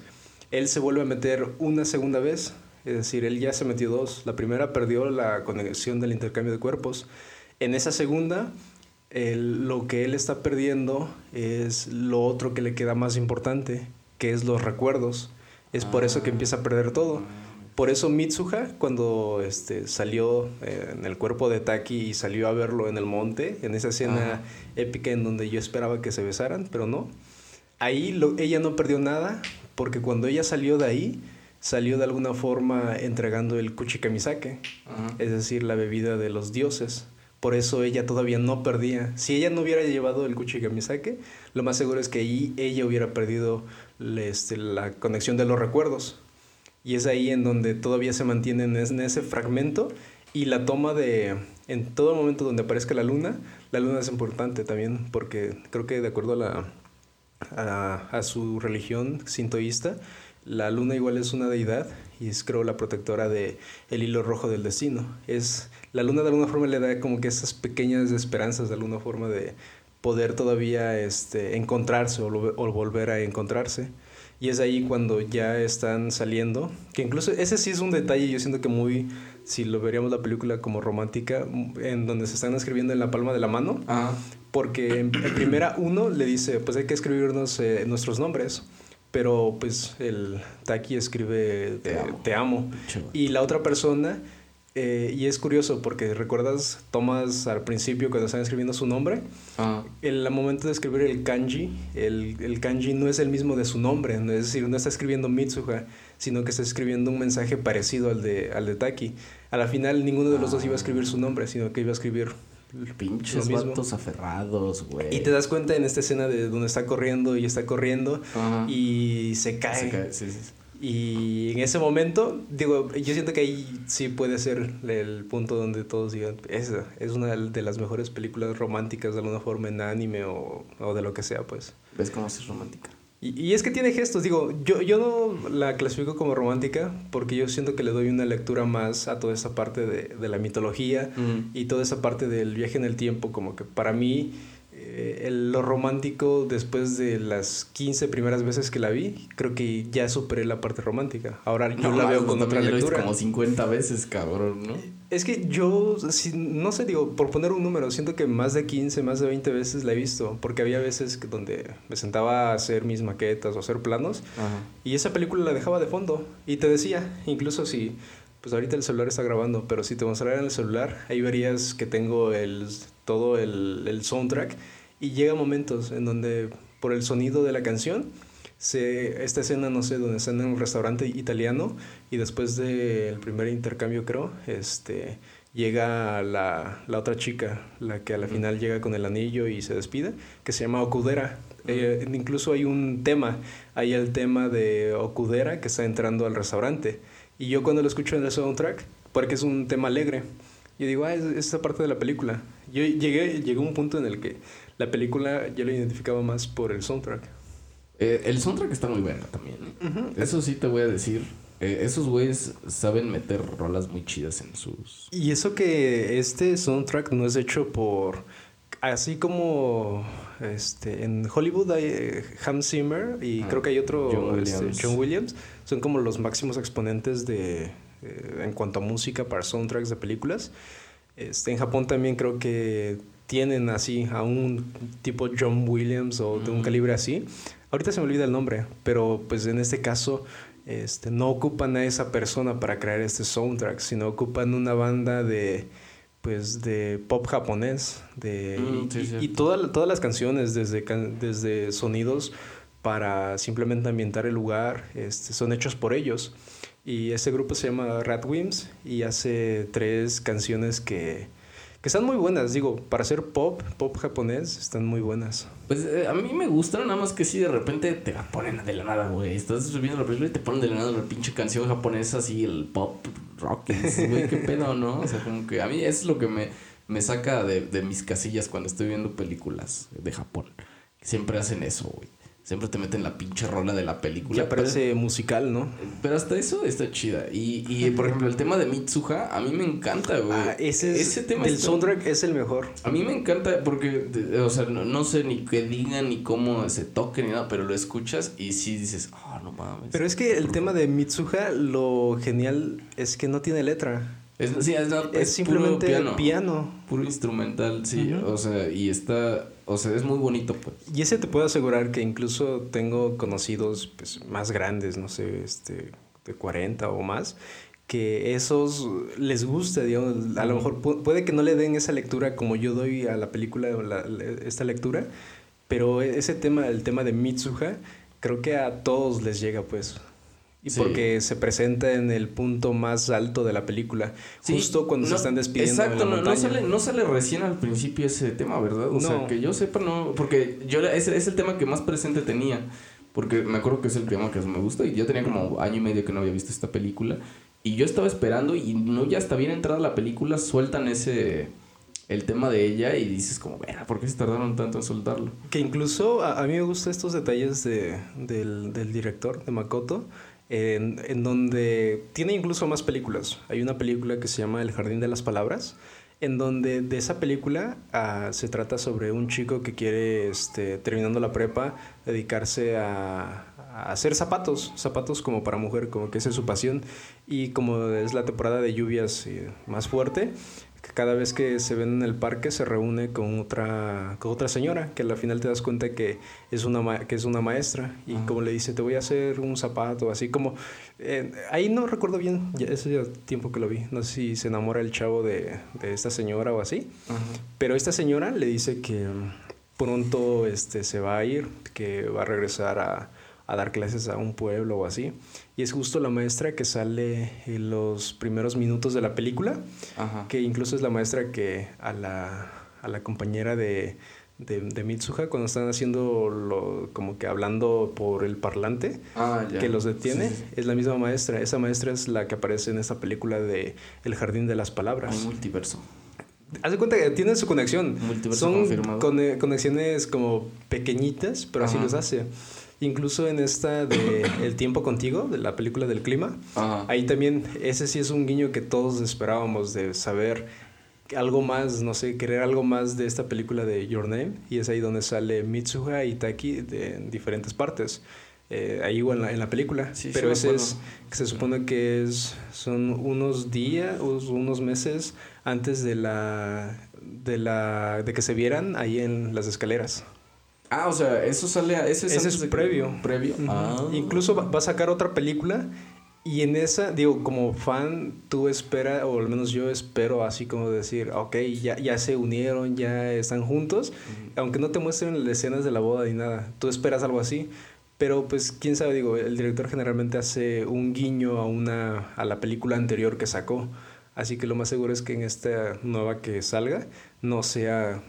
él se vuelve a meter una segunda vez. Es decir, él ya se metió dos. La primera perdió la conexión del intercambio de cuerpos. En esa segunda, lo que él está perdiendo es lo otro que le queda más importante, que es los recuerdos. Es por eso que Ah. empieza a perder todo. Por eso Mitsuha, cuando este, salió eh, en el cuerpo de Taki y salió a verlo en el monte, en esa escena Ajá. épica en donde yo esperaba que se besaran, pero no. Ahí lo- ella no perdió nada, porque cuando ella salió de ahí, salió de alguna forma entregando el Kuchikamisake, Ajá. es decir, la bebida de los dioses. Por eso ella todavía no perdía. Si ella no hubiera llevado el Kuchikamisake, lo más seguro es que ahí ella hubiera perdido este, la conexión de los recuerdos. Y es ahí en donde todavía se mantiene en es- en ese fragmento y la toma de, en todo momento donde aparezca la luna, la luna es importante también porque creo que de acuerdo a, la, a su religión sintoísta, la luna igual es una deidad y es creo la protectora de el hilo rojo del destino. Es la luna de alguna forma le da como que esas pequeñas esperanzas de alguna forma de poder todavía este, encontrarse o, lo- o volver a encontrarse. Y es ahí cuando ya están saliendo, que incluso ese sí es un detalle, yo siento que muy, si lo veríamos la película como romántica, en donde se están escribiendo en la palma de la mano, Ajá. porque en, en primera uno le dice, pues hay que escribirnos eh, nuestros nombres, pero pues el Taki escribe Te amo. te amo. Y la otra persona Eh, y es curioso porque recuerdas Thomas al principio cuando están escribiendo su nombre. Ah, En el momento de escribir el kanji, el, el kanji no es el mismo de su nombre. ¿no? Es decir, no está escribiendo Mitsuha, sino que está escribiendo un mensaje parecido al de, al de Taki. A la final, ninguno de los dos iba a escribir su nombre, sino que iba a escribir pinches vatos aferrados, güey. Y te das cuenta en esta escena de donde está corriendo y está corriendo Ajá. y se cae. Se cae, sí, sí. Y en ese momento, digo, yo siento que ahí sí puede ser el punto donde todos digan, esa es una de las mejores películas románticas de alguna forma en anime o, o de lo que sea, pues. ¿Ves cómo es romántica? Y, y es que tiene gestos, digo, yo, yo no la clasifico como romántica porque yo siento que le doy una lectura más a toda esa parte de, de la mitología Mm. y toda esa parte del viaje en el tiempo, como que para mí eh, el- lo romántico después de las 15 primeras veces que la vi, creo que ya superé la parte romántica. Ahora yo No, la veo con otra lo lectura. como 50 veces, cabrón, ¿no? Es que yo, si- no sé, digo, por poner un número, siento que más de 15, más de 20 veces la he visto, porque había veces que donde me sentaba a hacer mis maquetas o hacer planos Ajá. y esa película la dejaba de fondo y te decía, incluso si, pues ahorita el celular está grabando, pero si te mostrara en el celular, ahí verías que tengo el, todo el, el soundtrack y llega momentos en donde por el sonido de la canción, se, esta escena, no sé, donde están en un restaurante italiano y después del primer intercambio, creo, este, llega la, la otra chica, la que a la final llega con el anillo y se despide, que se llama Okudera. Eh, incluso hay un tema, hay el tema de Okudera que está entrando al restaurante. Y yo cuando lo escucho en el soundtrack, porque es un tema alegre, yo digo, ah, es es esta parte de la película. Yo llegué, llegué a un punto en el que la película yo la identificaba más por el soundtrack. Eh, el soundtrack está muy bueno también. ¿eh? Eso sí te voy a decir. eh, esos güeyes saben meter rolas muy chidas en sus. Y eso que este soundtrack no es hecho por... Así como este, en Hollywood hay Hans Zimmer y Ah, creo que hay otro John este, Williams. John Williams. Son como los máximos exponentes de, en cuanto a música para soundtracks de películas. Este, en Japón también creo que tienen así a un tipo John Williams o de un Mm. calibre así. Ahorita se me olvida el nombre, pero pues en este caso este, no ocupan a esa persona para crear este soundtrack, sino ocupan una banda de pues de pop japonés de Mm, sí, y, y toda- todas las canciones desde desde sonidos para simplemente ambientar el lugar este, son hechos por ellos. Y este grupo se llama Ratwimps y hace tres canciones que que están muy buenas digo para hacer pop pop japonés están muy buenas Pues eh, a mí me gustaron, nada más que sí, de repente te la ponen de la nada, güey. Estás viendo la película y te ponen de la nada la pinche canción japonesa, así, el pop rock. Güey, qué pedo, ¿no? O sea, como que a mí es lo que me, me saca de, de mis casillas cuando estoy viendo películas de Japón. Siempre hacen eso, güey. Siempre te meten la pinche rola de la película. ya pero- parece musical no Pero hasta eso está chida. Y, y por ejemplo, el tema de Mitsuha, a mí me encanta, güey. Ah, ese, es, tema está- soundtrack es el mejor A mí me encanta porque, o sea, no, no sé ni qué digan ni cómo se toque ni nada, pero lo escuchas y sí dices, ah, no mames. Pero es que el tema de Mitsuha, lo genial es que no tiene letra. Es, sí, es, simplemente puro piano. piano. Puro instrumental, sí. O sea, y está, o sea, es muy bonito, pues. Y ese te puedo asegurar que incluso tengo conocidos pues, más grandes, no sé, este, de 40 o más, que esos les gusta, digamos, a lo mejor pu- puede que no le den esa lectura como yo doy a la película la- esta lectura, pero ese tema, el tema de Mitsuha, creo que a todos les llega, pues. Y Sí. porque se presenta en el punto más alto de la película, Sí, justo cuando se no, están despidiendo Exacto, de la no, no sale, no sale recién al principio ese tema, ¿verdad? O sea, No. que yo sepa, no. Porque yo es, es el tema que más presente tenía. Porque me acuerdo que es el tema que más me gusta. Y yo tenía como año y medio que no había visto esta película. Y yo estaba esperando. Y no ya hasta bien entrada la película, sueltan ese. El tema de ella. Y dices, como, "Verga, ¿por qué se tardaron tanto en soltarlo? Que incluso a, a mí me gustan estos detalles de, del, del director, de Makoto, en, en donde tiene incluso más películas. Hay una película que se llama El Jardín de las Palabras, en donde de esa película ah, se trata sobre un chico que quiere, este, terminando la prepa, dedicarse a, a hacer zapatos, zapatos como para mujer, como que esa es su pasión. Y como es la temporada de lluvias eh, más fuerte, cada vez que se ven en el parque se reúne con otra, con otra señora, que al final te das cuenta que es una, que es una maestra. Y como le dice, te voy a hacer un zapato, así como... Eh, ahí no recuerdo bien, ya, ese ya tiempo que lo vi. No sé si se enamora el chavo de, de esta señora o así. Pero esta señora le dice que pronto este, se va a ir, que va a regresar a, a dar clases a un pueblo o así. Y es justo la maestra que sale en los primeros minutos de la película, que incluso es la maestra que a la, a la compañera de, de, Mitsuha, cuando están haciendo lo, como que hablando por el parlante, ah, que los detiene, es la misma maestra. Esa maestra es la que aparece en esta película de El Jardín de las Palabras. Un multiverso. Haz de cuenta que tienen su conexión. Son conexiones como pequeñitas, pero así los hace. Incluso en esta de El tiempo contigo, de la película del clima, ahí también ese sí es un guiño que todos esperábamos de saber algo más, no sé, querer algo más de esta película de Your Name. Y es ahí donde sale Mitsuha y Taki de diferentes partes. Eh, ahí igual en la, en la película. Pero ese es, que se supone que es, son unos días, unos meses antes de la, de la, de que se vieran ahí en las escaleras. Ah, o sea, eso sale a, ese es, previo. Previo. Ah. Incluso va, a sacar otra película y en esa, digo, como fan, tú esperas, o al menos yo espero así como decir, ok, ya, ya se unieron, ya están juntos, aunque no te muestren las escenas de la boda ni nada, tú esperas algo así. Pero pues quién sabe, digo, el director generalmente hace un guiño a una a la película anterior que sacó. Así que lo más seguro es que en esta nueva que salga no sea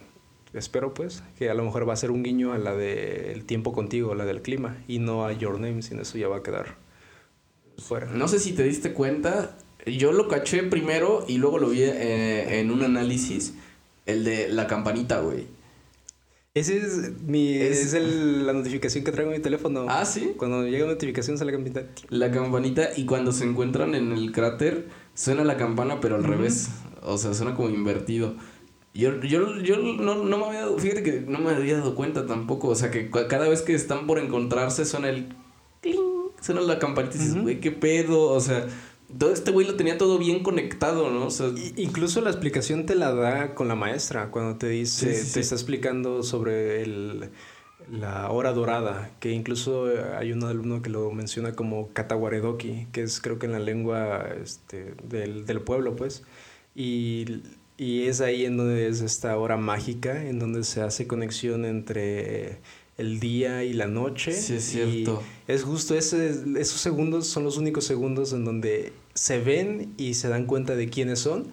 espero pues, que a lo mejor va a ser un guiño a la del tiempo contigo, la del clima, y no a Your Name, sino eso ya va a quedar fuera. No sé si te diste cuenta, yo lo caché primero y luego lo vi eh, en un análisis, el de la campanita, güey. Ese es mi es, la notificación que traigo en mi teléfono. Ah, sí. Cuando llega notificación sale la campanita. La campanita y cuando se encuentran en el cráter suena la campana pero al revés, o sea, suena como invertido. Yo, yo, yo no, no, me había dado, fíjate que no me había dado cuenta tampoco, o sea que cada vez que están por encontrarse suena el cling, suena la campanita y dices, güey, qué pedo, o sea, todo este güey lo tenía todo bien conectado, ¿no? O sea, incluso la explicación te la da con la maestra, cuando te dice, te está explicando sobre el, la hora dorada, que incluso hay un alumno que lo menciona como katawaredoki, que es creo que en la lengua este, del, del pueblo, pues, y y es ahí en donde es esta hora mágica, en donde se hace conexión entre el día y la noche. Sí, es cierto. es justo ese, esos segundos son los únicos segundos en donde se ven y se dan cuenta de quiénes son.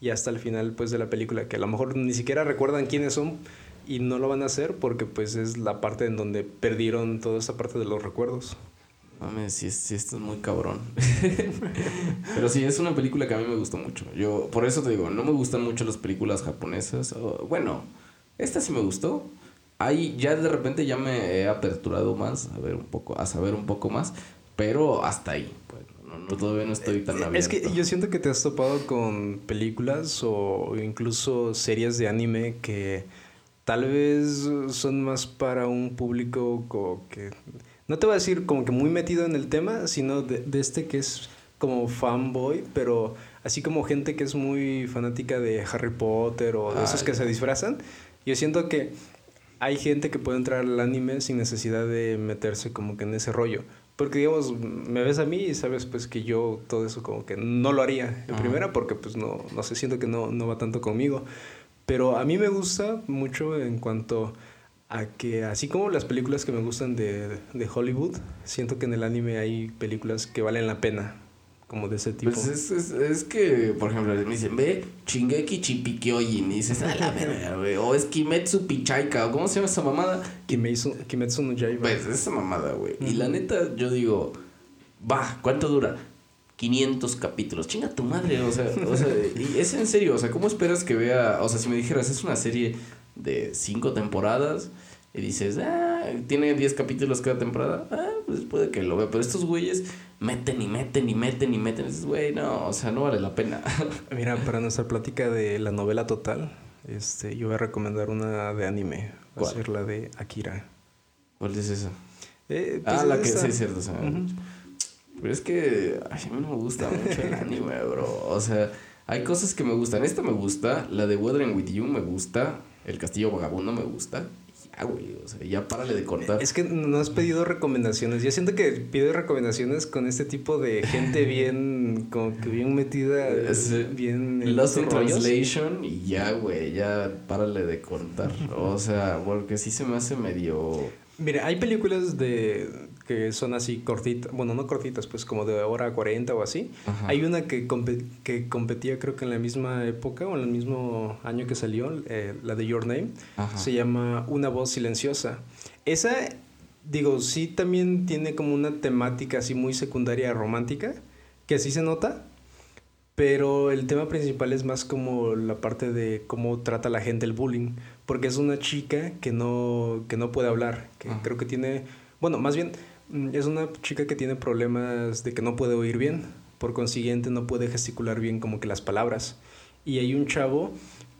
Y hasta el final pues de la película, que a lo mejor ni siquiera recuerdan quiénes son y no lo van a hacer porque pues es la parte en donde perdieron toda esa parte de los recuerdos. Mames, sí, sí, esto es muy cabrón. Pero sí, es una película que a mí me gustó mucho. Yo, por eso te digo, no me gustan mucho las películas japonesas. bueno, esta sí me gustó. Ahí ya de repente ya me he aperturado más a ver un poco, a saber un poco más. Pero hasta ahí. Pues, no, todavía no estoy tan abierto. Es que yo siento que te has topado con películas o incluso series de anime que tal vez son más para un público que no te voy a decir como que muy metido en el tema, sino de, este que es como fanboy, pero así como gente que es muy fanática de Harry Potter o de esos que se disfrazan, yo siento que hay gente que puede entrar al anime sin necesidad de meterse como que en ese rollo. Porque digamos, me ves a mí y sabes pues que yo todo eso como que no lo haría en primera porque pues no, no sé, siento que no, no va tanto conmigo. Pero a mí me gusta mucho en cuanto a que así como las películas que me gustan de, de, Hollywood, siento que en el anime hay películas que valen la pena, como de ese tipo. Pues es, es, es que, por ejemplo, me dicen, ve, Chingeki Chipikyojin, y dices, a la verga, güey, o es Kimetsu Pichaika, o ¿cómo se llama esa mamada? Kimetsu, Kimetsu no Yaiba. Pues esa mamada, güey. Y la neta, yo digo, va, ¿cuánto dura? 500 capítulos. Chinga tu madre, o sea, o sea, y es en serio, o sea, ¿cómo esperas que vea, o sea, si me dijeras, es una serie de cinco temporadas y dices, ah, tiene 10 capítulos cada temporada, ah, pues puede que lo vea. Pero estos güeyes meten y meten y meten y meten. Dices, güey, no, o sea, no vale la pena. Mira, para nuestra plática de la novela total, este, yo voy a recomendar una de anime. Va a ser la de Akira. ¿Cuál es esa? Eh, pues, ah, la que esa. sí es cierto. o sea, Pero es que ay, a mí no me gusta mucho el anime, bro. O sea, hay cosas que me gustan. Esta me gusta, la de Weathering with You me gusta, El Castillo Vagabundo me gusta. Ya, güey, o sea, ya párale de cortar. Es que no has pedido recomendaciones. Yo siento que pides recomendaciones con este tipo de gente bien, como que bien metida, Es, eh, bien en Lost in estos rollos. Translation y ya, güey, ya párale de cortar. O sea, porque sí se me hace medio... Mira, hay películas de que son así cortitas, bueno, no cortitas, pues como de hora 40 o así. Ajá. Hay una que, compe- que competía creo que en la misma época o en el mismo año que salió, eh, la de Your Name. Ajá. Se llama Una voz silenciosa. Esa, digo, sí también tiene como una temática así muy secundaria romántica, que así se nota, pero el tema principal es más como la parte de cómo trata la gente el bullying, porque es una chica que no, que no puede hablar, que Ajá. creo que tiene, bueno, más bien es una chica que tiene problemas de que no puede oír bien, por consiguiente no puede gesticular bien como que las palabras. Y hay un chavo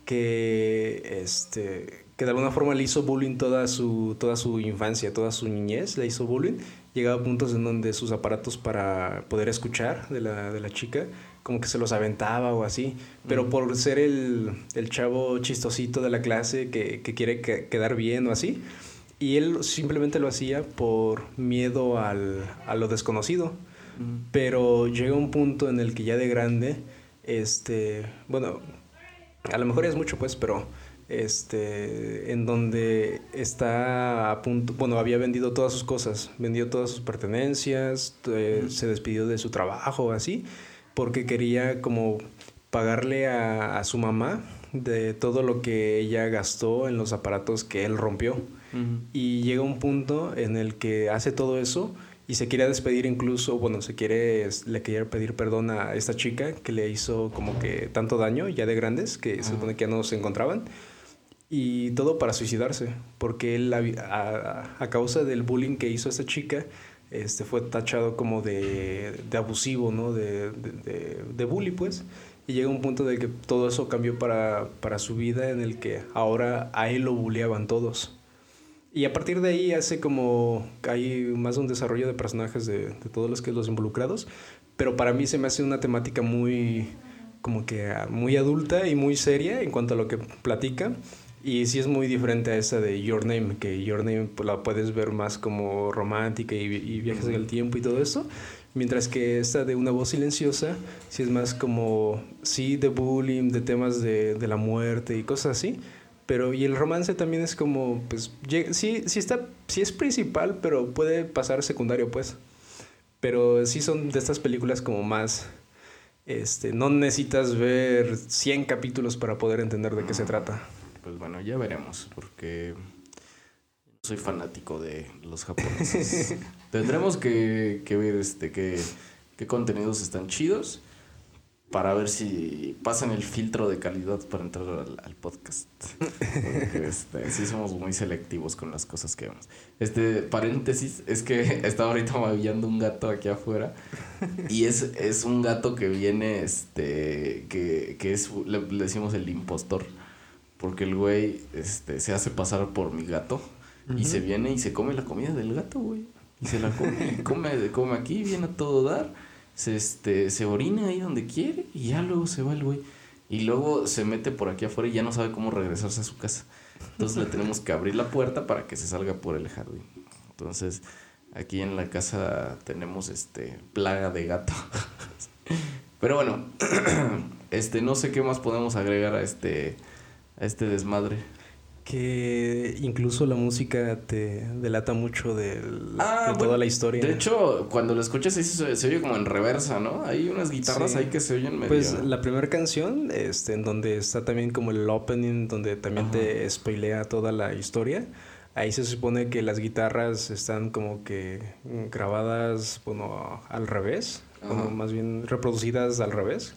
que, este, que de alguna forma le hizo bullying toda su, toda su infancia, toda su niñez, le hizo bullying. Llegaba a puntos en donde sus aparatos para poder escuchar de la, de la chica, como que se los aventaba o así. Pero Mm. por ser el, el chavo chistosito de la clase que, que quiere que- quedar bien o así, y él simplemente lo hacía por miedo al, a lo desconocido. Pero llega un punto en el que ya de grande, este, bueno, a lo mejor es mucho pues, pero este, en donde está a punto, bueno, había vendido todas sus cosas, vendió todas sus pertenencias, eh, se despidió de su trabajo, así, porque quería como pagarle a, a su mamá de todo lo que ella gastó en los aparatos que él rompió. Ujú. Y llega un punto en el que hace todo eso y se quiere despedir incluso, bueno, se quiere, le quiere pedir perdón a esta chica que le hizo como que tanto daño ya de grandes, que se Ajá. supone que ya no se encontraban. Y todo para suicidarse, porque él a, a causa del bullying que hizo esta chica, este, fue tachado como de, de abusivo, ¿no? De, de, de, de bully, pues. Y llega un punto de que todo eso cambió para, para su vida en el que ahora a él lo bulleaban todos. Y a partir de ahí hace como hay más un desarrollo de personajes de, de todos los que los involucrados, pero para mí se me hace una temática muy como que ah, muy adulta y muy seria en cuanto a lo que platica y sí es muy diferente a esa de Your Name, que Your Name pues, la puedes ver más como romántica y, y viajes en el tiempo y todo eso, mientras que esta de Una voz silenciosa sí es más como sí de bullying, de temas de, de la muerte y cosas así, pero y el romance también es como, pues, sí, sí está, sí es principal, pero puede pasar secundario, pues. Pero sí son de estas películas como más, este, no necesitas ver 100 capítulos para poder entender de qué se trata. Pues bueno, ya veremos, porque soy fanático de los japoneses. Tendremos que, que ver este qué, qué contenidos están chidos para ver si pasan el filtro de calidad para entrar al, al podcast. Porque este, sí somos muy selectivos con las cosas que vemos. Este paréntesis es que estaba ahorita maullando un gato aquí afuera y es, es un gato que viene, este, que, que es, le, le decimos el impostor. Porque el güey este, se hace pasar por mi gato y se viene y se come la comida del gato, güey. Y se la come, y come, come aquí, viene a todo dar, se, este, se orina ahí donde quiere y ya luego se va el güey. Y luego se mete por aquí afuera y ya no sabe cómo regresarse a su casa. Entonces le tenemos que abrir la puerta para que se salga por el jardín. Entonces aquí en la casa tenemos este plaga de gato. Pero bueno, este no sé qué más podemos agregar a este a este desmadre. Que incluso la música te delata mucho Ah, de bueno, toda la historia. De hecho, cuando lo escuchas ahí se, se oye como en reversa, ¿no? Hay unas guitarras Sí. ahí que se oyen medio... Pues la primera canción, este, en donde está también como el opening, donde también te spoilea toda la historia. Ahí se supone que las guitarras están como que mm, grabadas, bueno, al revés, como Ajá. más bien reproducidas al revés.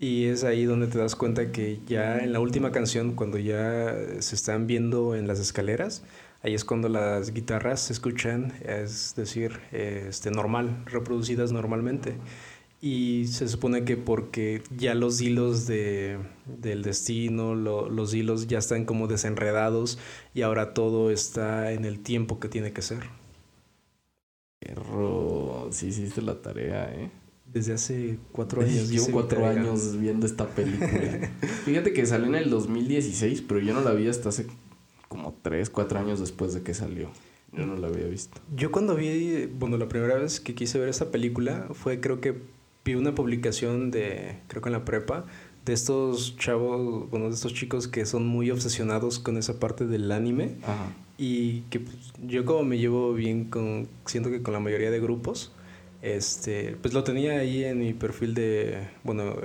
Y es ahí donde te das cuenta que ya en la última canción, cuando ya se están viendo en las escaleras, ahí es cuando las guitarras se escuchan, es decir, este, normal, reproducidas normalmente. Y se supone que porque ya los hilos de, del destino, lo- los hilos ya están como desenredados y ahora todo está en el tiempo que tiene que ser. Perro, sí hiciste la tarea, ¿eh? Desde hace cuatro años. Llevo cuatro años viendo esta película. Fíjate que salió en el 2016, pero yo no la vi hasta hace como tres, cuatro años después de que salió. Yo no la había visto. Yo cuando vi, bueno, la primera vez que quise ver esta película fue creo que vi una publicación de, creo que en la prepa, de estos chavos, bueno, de estos chicos que son muy obsesionados con esa parte del anime. Ajá. Y que pues, yo como me llevo bien con, siento que con la mayoría de grupos, este, pues lo tenía ahí en mi perfil de, bueno,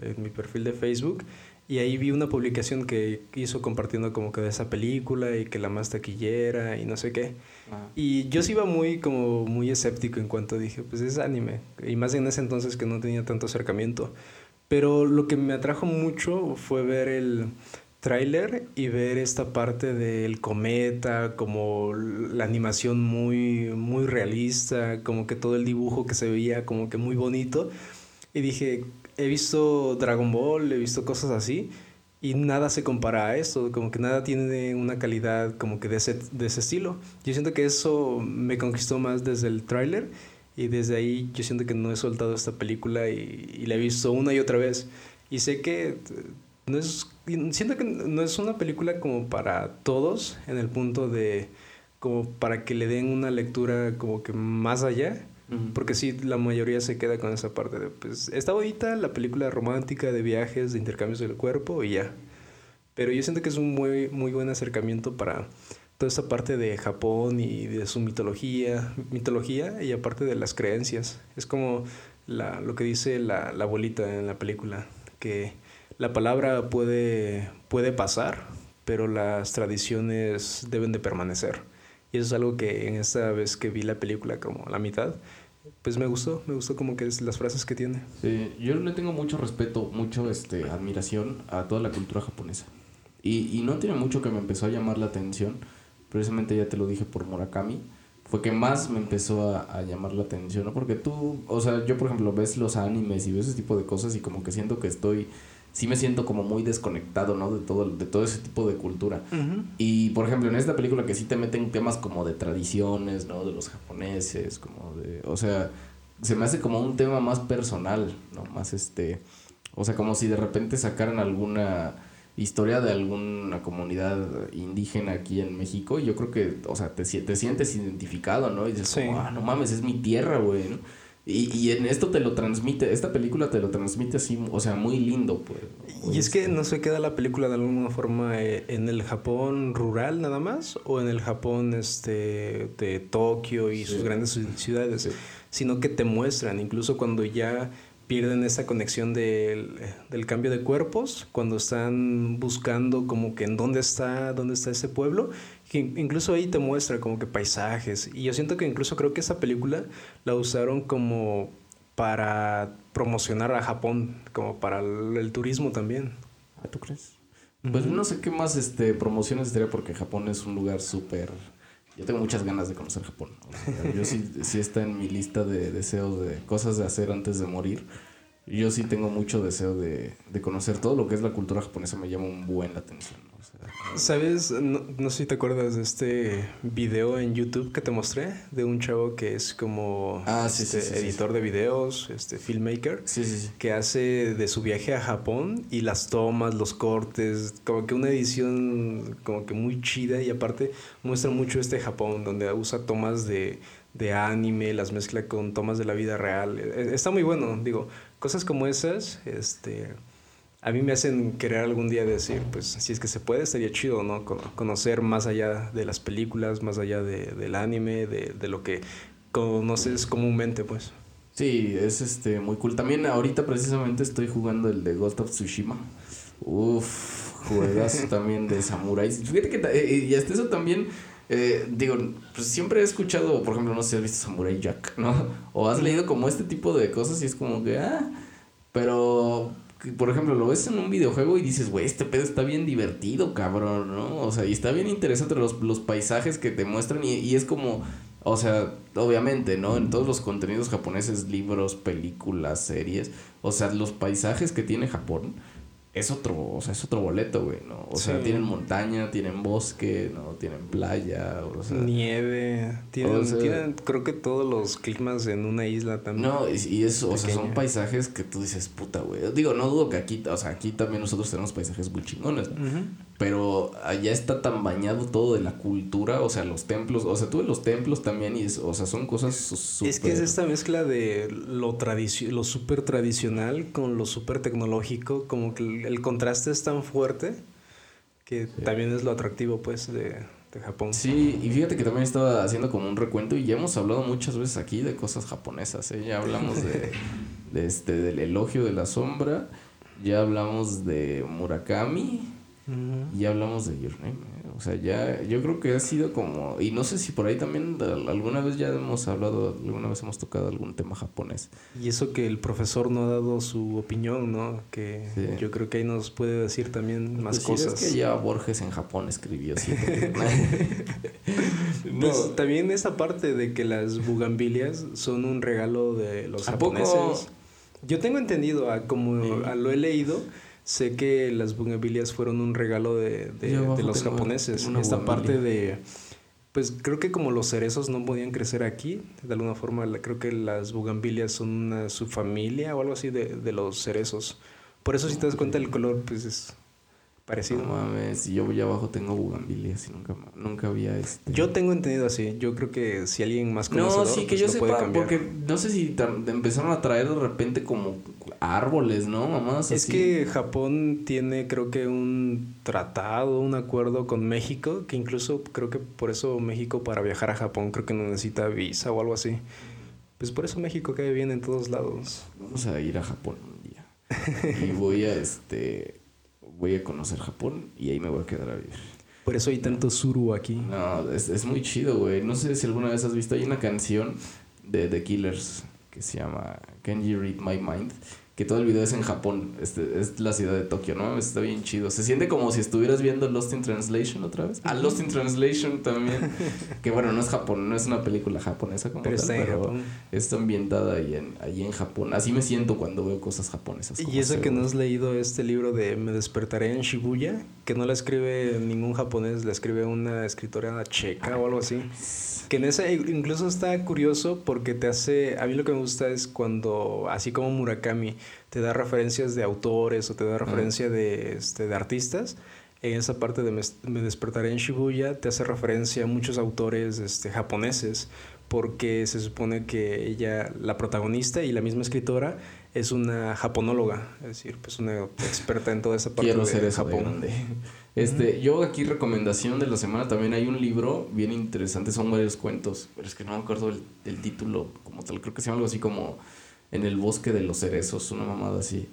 en, mi perfil de Facebook. Y ahí vi una publicación que hizo compartiendo como que de esa película y que la más taquillera y no sé qué. Y yo sí iba muy como muy escéptico en cuanto dije, pues es anime. Y más en ese entonces que no tenía tanto acercamiento. Pero lo que me atrajo mucho fue ver el tráiler y ver esta parte del cometa, como la animación muy, muy realista, como que todo el dibujo que se veía como que muy bonito. Y dije, he visto Dragon Ball, he visto cosas así, y nada se compara a esto, como que nada tiene una calidad como que de ese, de ese estilo. Yo siento que eso me conquistó más desde el tráiler y desde ahí yo siento que no he soltado esta película y, y la he visto una y otra vez. Y sé que no es siento que no es una película como para todos en el punto de como para que le den una lectura como que más allá porque sí la mayoría se queda con esa parte de pues está bonita la película romántica de viajes de intercambios del cuerpo y ya. Pero yo siento que es un muy muy buen acercamiento para toda esta parte de Japón y de su mitología mitología y aparte de las creencias. Es como la, lo que dice la, la abuelita en la película que la palabra puede, puede pasar, pero las tradiciones deben de permanecer. Y eso es algo que en esta vez que vi la película como la mitad, pues me gustó, me gustó como que es las frases que tiene. Sí, yo le tengo mucho respeto, mucho este, admiración a toda la cultura japonesa. Y, y no tiene mucho que me empezó a llamar la atención, precisamente ya te lo dije por Murakami, fue que más me empezó a, a, llamar la atención, ¿no? Porque tú, o sea, yo por ejemplo ves los animes y ves ese tipo de cosas y como que siento que estoy sí me siento como muy desconectado, ¿no? De todo, de todo ese tipo de cultura. Y, por ejemplo, en esta película que sí te meten temas como de tradiciones, ¿no? De los japoneses, como de... O sea, se me hace como un tema más personal, ¿no? Más este... O sea, como si de repente sacaran alguna historia de alguna comunidad indígena aquí en México y yo creo que, o sea, te, te sientes identificado, ¿no? Y dices, ah, no mames, es mi tierra, güey, ¿no? Y, y, en esto te lo transmite, esta película te lo transmite así, o sea, muy lindo, pues. Y es que no se queda la película de alguna forma eh, en el Japón rural nada más, o en el Japón este de Tokio y sus grandes ciudades, sino que te muestran, incluso cuando ya pierden esa conexión del, del, cambio de cuerpos, cuando están buscando como que en dónde está, dónde está ese pueblo, incluso ahí te muestra como que paisajes. Y yo siento que incluso creo que esa película la usaron como para promocionar a Japón, como para el, turismo también. ¿Ah, ¿Tú crees? Pues no sé qué más este, promociones estaría porque Japón es un lugar súper... Yo tengo muchas ganas de conocer Japón. yo sí, sí está en mi lista de deseos de cosas de hacer antes de morir. Yo sí tengo mucho deseo de, de conocer todo lo que es la cultura japonesa. Me llama un buen la atención. ¿Sabes? No, sé si te acuerdas de este video en YouTube que te mostré de un chavo que es como ah, este, editor de videos, este filmmaker, que hace de su viaje a Japón y las tomas, los cortes, como que una edición como que muy chida y aparte muestra mucho este Japón donde usa tomas de, de anime, las mezcla con tomas de la vida real. E, está muy bueno, digo, cosas como esas, este a mí me hacen querer algún día decir, pues si es que se puede, estaría chido, ¿no? conocer más allá de las películas, más allá de, del anime, de, de, lo que conoces comúnmente, pues. Sí, es este muy cool. También ahorita precisamente estoy jugando el de Ghost of Tsushima. Uf, juegas también de samuráis. Fíjate que eh, y hasta eso también eh, digo, pues siempre he escuchado, por ejemplo, no sé si has visto Samurai Jack, ¿no? O has leído como este tipo de cosas y es como que, ah, pero por ejemplo, lo ves en un videojuego y dices, güey, este pedo está bien divertido, cabrón, ¿no? O sea, y está bien interesante los, los paisajes que te muestran y, y, es como, o sea, obviamente, ¿no? En todos los contenidos japoneses, libros, películas, series, o sea, los paisajes que tiene Japón es otro, o sea, es otro boleto, güey, ¿no? O sea, tienen montaña, tienen bosque, ¿no? Tienen playa, o sea... Nieve. Tienen, o sea- tienen, creo que todos los climas en una isla también. No, y, y eso, o sea, son paisajes que tú dices, puta, güey. Digo, no dudo que aquí, o sea, aquí también nosotros tenemos paisajes muy chingones, ¿no? Pero allá está tan bañado todo de la cultura, o sea, los templos, o sea, tú ves los templos también y es, o sea, son cosas súper... Es que es esta mezcla de lo lo súper tradicional con lo súper tecnológico, como que el, contraste es tan fuerte que también es lo atractivo pues de, de Japón. Sí, y fíjate que también estaba haciendo como un recuento y ya hemos hablado muchas veces aquí de cosas japonesas, ¿eh? Ya hablamos de, de este, del elogio de la sombra, ya hablamos de Murakami, Ujú. ya hablamos de Your Name, ¿eh? O sea, ya, yo creo que ha sido como, y no sé si por ahí también al- alguna vez ya hemos hablado, alguna vez hemos tocado algún tema japonés. Y eso que el profesor no ha dado su opinión, ¿no? Que Sí. yo creo que ahí nos puede decir también más Pues sí, cosas. Es que ya Borges en Japón escribió así. Pues también esa parte de que las bugambilias son un regalo de los ¿A poco? japoneses. Yo tengo entendido, a como Sí. a lo he leído, sé que las bugambilias fueron un regalo de, de- de los japoneses. una Esta parte de, pues creo que como los cerezos no podían crecer aquí, de alguna forma creo que las bugambilias son una subfamilia o algo así de, de los cerezos. Por eso si te das cuenta el color, pues es parecido. No mames, yo ya abajo tengo bugambilias y nunca, nunca había este. Yo tengo entendido así. Yo creo que si alguien más No, conocedor, sí, que pues yo sepa, porque no sé si empezaron a traer de repente como árboles, ¿no? Mamás Es así. que Japón tiene creo que un tratado, un acuerdo con México, que incluso creo que por eso México para viajar a Japón creo que no necesita visa o algo así. Pues por eso México cae bien en todos lados. Vamos a ir a Japón un día. y voy a este. Voy a conocer Japón y ahí me voy a quedar a vivir. Por eso hay tanto suru aquí. No, es, es muy chido, güey. No sé si alguna vez has visto, hay una canción de The Killers que se llama Can You Read My Mind? Que todo el video es en Japón, este, es la ciudad de Tokio, ¿no? Está bien chido. Se siente como si estuvieras viendo Lost in Translation otra vez. Ah, Lost in Translation también. que bueno, no es Japón, no es una película japonesa como Pero tal, está en pero Japón. está ambientada ahí en, ahí en Japón. Así me siento cuando veo cosas japonesas. Y eso que no has leído este libro de Me despertaré en Shibuya, que no la escribe ningún japonés, la escribe una escritora checa o algo así. Que en ese incluso está curioso porque te hace, a mí lo que me gusta es cuando, así como Murakami, te da referencias de autores o te da referencia de, este, de artistas. En esa parte de me, despertaré en Shibuya te hace referencia a muchos autores este, japoneses porque se supone que ella, la protagonista y la misma escritora, es una japonóloga, es decir, pues una experta en toda esa parte Quiero de ser eso de Japón. Este, yo aquí recomendación de la semana también hay un libro bien interesante, son varios cuentos, pero es que no me acuerdo el, el título como tal, creo que se llama algo así como En el bosque de los cerezos, una mamada así,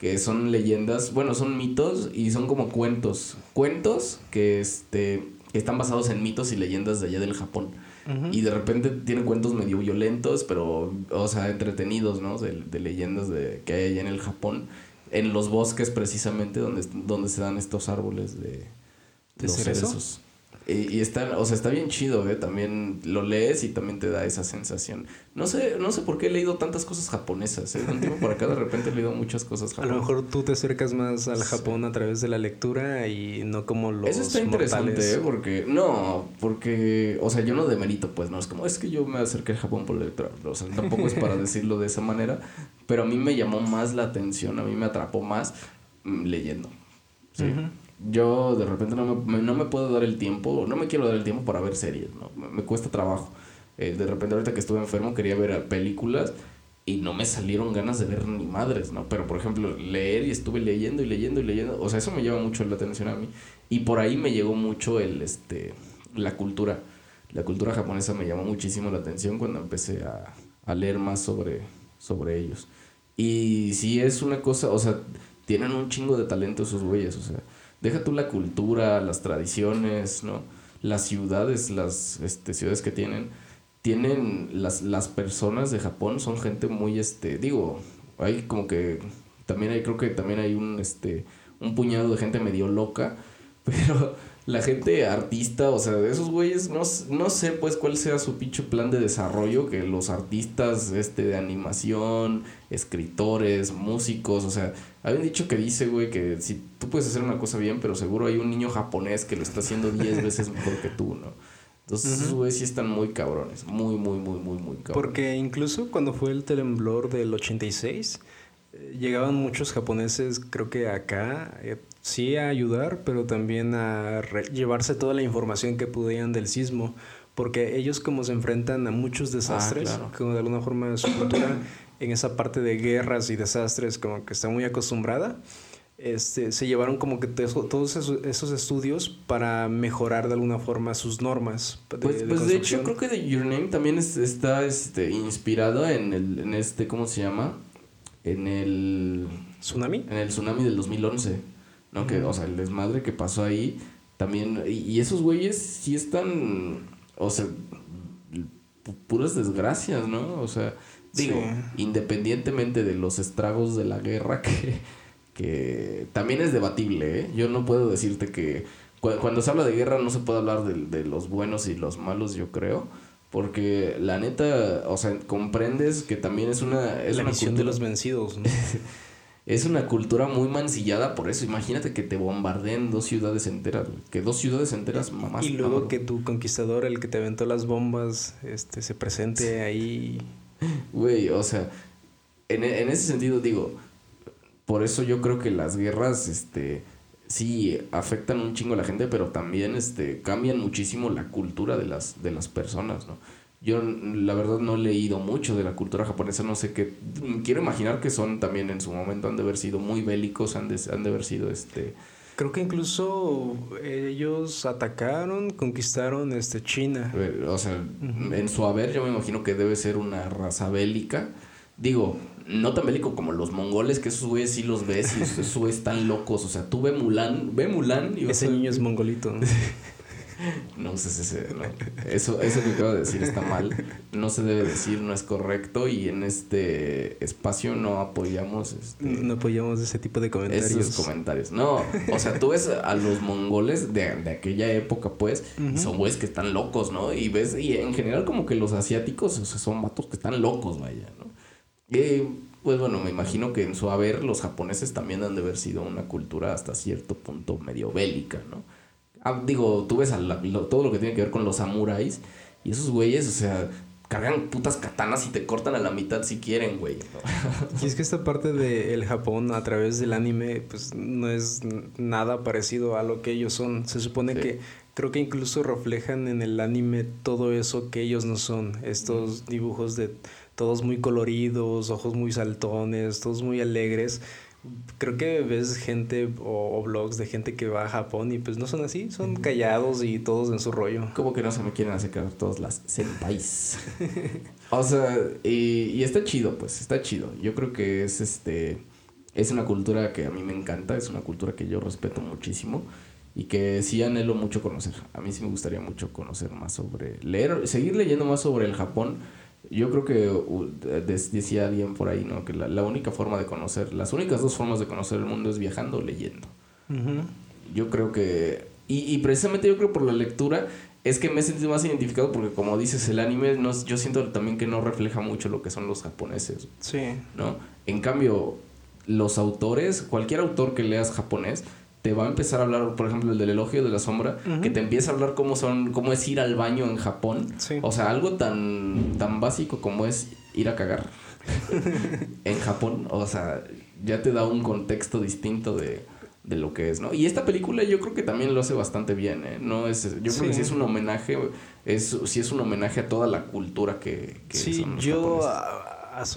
que son leyendas, bueno, son mitos y son como cuentos, cuentos que este que están basados en mitos y leyendas de allá del Japón. Y de repente tienen cuentos medio violentos, pero, o sea, entretenidos, ¿no? De, de leyendas de, que hay allá en el Japón. En los bosques, precisamente, donde, donde se dan estos árboles de, ¿De los cerezo? cerezos. Y, y está, o sea, está bien chido, ¿eh? También lo lees y también te da esa sensación. No sé, no sé por qué he leído tantas cosas japonesas, ¿eh? Un tiempo por acá de repente he leído muchas cosas A japonesas. lo mejor tú te acercas más al Japón a través de la lectura y no como los Eso está interesante, mortales. ¿eh? Porque, no, porque, o sea, yo no demerito, pues, no es como, es que yo me acerqué al Japón por lectura, o sea, tampoco es para decirlo de esa manera, pero a mí me llamó más la atención, a mí me atrapó más mm, leyendo, ¿sí? Yo de repente no me, no me puedo dar el tiempo, no me quiero dar el tiempo para ver series, ¿no? Me, me cuesta trabajo. Eh, de repente ahorita que estuve enfermo quería ver películas y no me salieron ganas de ver ni madres, ¿no? Pero por ejemplo, leer y estuve leyendo y leyendo y leyendo, o sea, eso me llama mucho la atención a mí. Y por ahí me llegó mucho el, este, la cultura. La cultura japonesa me llamó muchísimo la atención cuando empecé a, a leer más sobre, sobre ellos. Y sí es una cosa, o sea, tienen un chingo de talento esos güeyes, o sea, deja tú la cultura, las tradiciones, ¿no? Las ciudades, las este, ciudades que tienen, tienen las, las personas de Japón son gente muy, este, digo, hay como que, también hay, creo que también hay un, este, un puñado de gente medio loca, pero la gente artista, o sea, de esos güeyes, no, no sé pues cuál sea su pinche plan de desarrollo, que los artistas este, de animación, escritores, músicos, o sea, habían dicho que dice, güey, que si tú puedes hacer una cosa bien, pero seguro hay un niño japonés que lo está haciendo 10 veces mejor que tú, ¿no? Entonces, esos güeyes sí están muy cabrones, muy, muy, muy, muy, muy cabrones. Porque incluso cuando fue el temblor del 86, eh, llegaban muchos japoneses, creo que acá, eh, sí a ayudar, pero también a llevarse toda la información que pudieran del sismo, porque ellos como se enfrentan a muchos ah, desastres, como de alguna forma su cultura en esa parte de guerras y desastres como que está muy acostumbrada, este, se llevaron como que todos esos, estudios para mejorar de alguna forma sus normas. De, pues, de, pues de hecho creo que The Your Name también está este, inspirado en, el, en este, ¿cómo se llama? En el... ¿Tsunami? En el tsunami del 2011. ¿No? Que, o sea, el desmadre que pasó ahí también. Y, esos güeyes sí están, o sea, puras desgracias, ¿no? O sea, digo, independientemente de los estragos de la guerra, que, que también es debatible, ¿eh? Yo no puedo decirte que cuando se habla de guerra no se puede hablar de, de los buenos y los malos, yo creo. Porque la neta, o sea, comprendes que también es una... Es la misión de los vencidos. ¿no? es una cultura muy mancillada por eso. Imagínate que te bombardeen dos ciudades enteras, que dos ciudades enteras. Y luego que tu conquistador, el que te aventó las bombas, este, se presente ahí. Güey, o sea, en, en, ese sentido digo, por eso yo creo que las guerras, este, sí afectan un chingo a la gente, pero también, este, cambian muchísimo la cultura de las, de las personas, ¿no? Yo la verdad no he leído mucho de la cultura japonesa, no sé qué. Quiero imaginar que son también en su momento han de haber sido muy bélicos, han de, han de haber sido este... Creo que incluso ellos atacaron, conquistaron este China. O sea, en su haber yo me imagino que debe ser una raza bélica. Digo, no tan bélico como los mongoles, que esos güeyes sí los ves y esos güeyes están locos. O sea, tú ve Mulan, ve Mulan y... Ese niño es mongolito. No uses ese, no. Eso, eso que acabo de decir está mal. No se debe decir, no es correcto. Y en este espacio no apoyamos. Este, no apoyamos ese tipo de comentarios. Esos comentarios. No, o sea, tú ves a los mongoles de, de aquella época, pues, son güeyes que están locos, ¿no? Y ves, y en general, como que los asiáticos, o sea, son vatos que están locos, vaya, ¿no? Y, pues bueno, me imagino que en su haber los japoneses también han de haber sido una cultura hasta cierto punto medio bélica, ¿no? Ah, digo, tú ves todo lo que tiene que ver con los samuráis y esos güeyes, o sea, cargan putas katanas y te cortan a la mitad si quieren, güey. Y es que esta parte del Japón a través del anime, pues no es nada parecido a lo que ellos son. Se supone que creo que incluso reflejan en el anime todo eso que ellos no son. Estos dibujos de todos muy coloridos, ojos muy saltones, todos muy alegres creo que ves gente o, blogs de gente que va a Japón y pues no son así, son callados y todos en su rollo. Como que no se me quieren acercar todas las senpais. o sea, y, y, está chido, pues, está chido. Yo creo que es este es una cultura que a mí me encanta, es una cultura que yo respeto muchísimo y que sí anhelo mucho conocer. A mí sí me gustaría mucho conocer más sobre leer, seguir leyendo más sobre el Japón yo creo que decía alguien por ahí, ¿no? Que la, única forma de conocer, las únicas dos formas de conocer el mundo es viajando o leyendo. Yo creo que, y, precisamente yo creo por la lectura, es que me he sentido más identificado porque como dices, el anime, no, yo siento también que no refleja mucho lo que son los japoneses. Sí. ¿No? En cambio, los autores, cualquier autor que leas japonés, te va a empezar a hablar, por ejemplo, el del elogio de la sombra, que te empieza a hablar cómo son, cómo es ir al baño en Japón. O sea, algo tan, tan básico como es ir a cagar en Japón. O sea, ya te da un contexto distinto de, lo que es, ¿no? Y esta película yo creo que también lo hace bastante bien, ¿eh? No es, yo creo que sí es un homenaje, es, sí es un homenaje a toda la cultura que, que sí, yo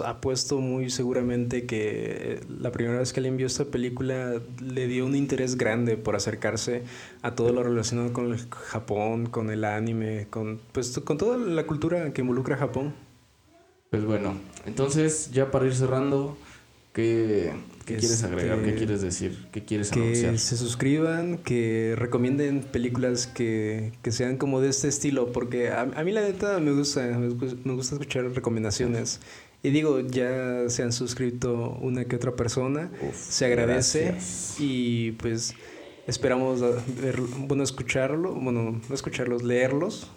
apuesto muy seguramente que la primera vez que le envió esta película le dio un interés grande por acercarse a todo lo relacionado con el Japón, con el anime, con, pues, con toda la cultura que involucra a Japón. Pues bueno, entonces ya para ir cerrando, ¿qué, quieres agregar? ¿Qué este, quieres decir? ¿Qué quieres que se suscriban, que recomienden películas que, sean como de este estilo, porque a, mí la neta me gusta, me, gusta escuchar recomendaciones. Y digo, ya se han suscrito una que otra persona, se agradece y pues esperamos ver, bueno, escucharlo, bueno, no escucharlos, leerlos,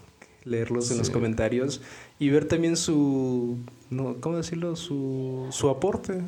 leerlos en los comentarios y ver también su, no, ¿cómo decirlo? Su, su aporte.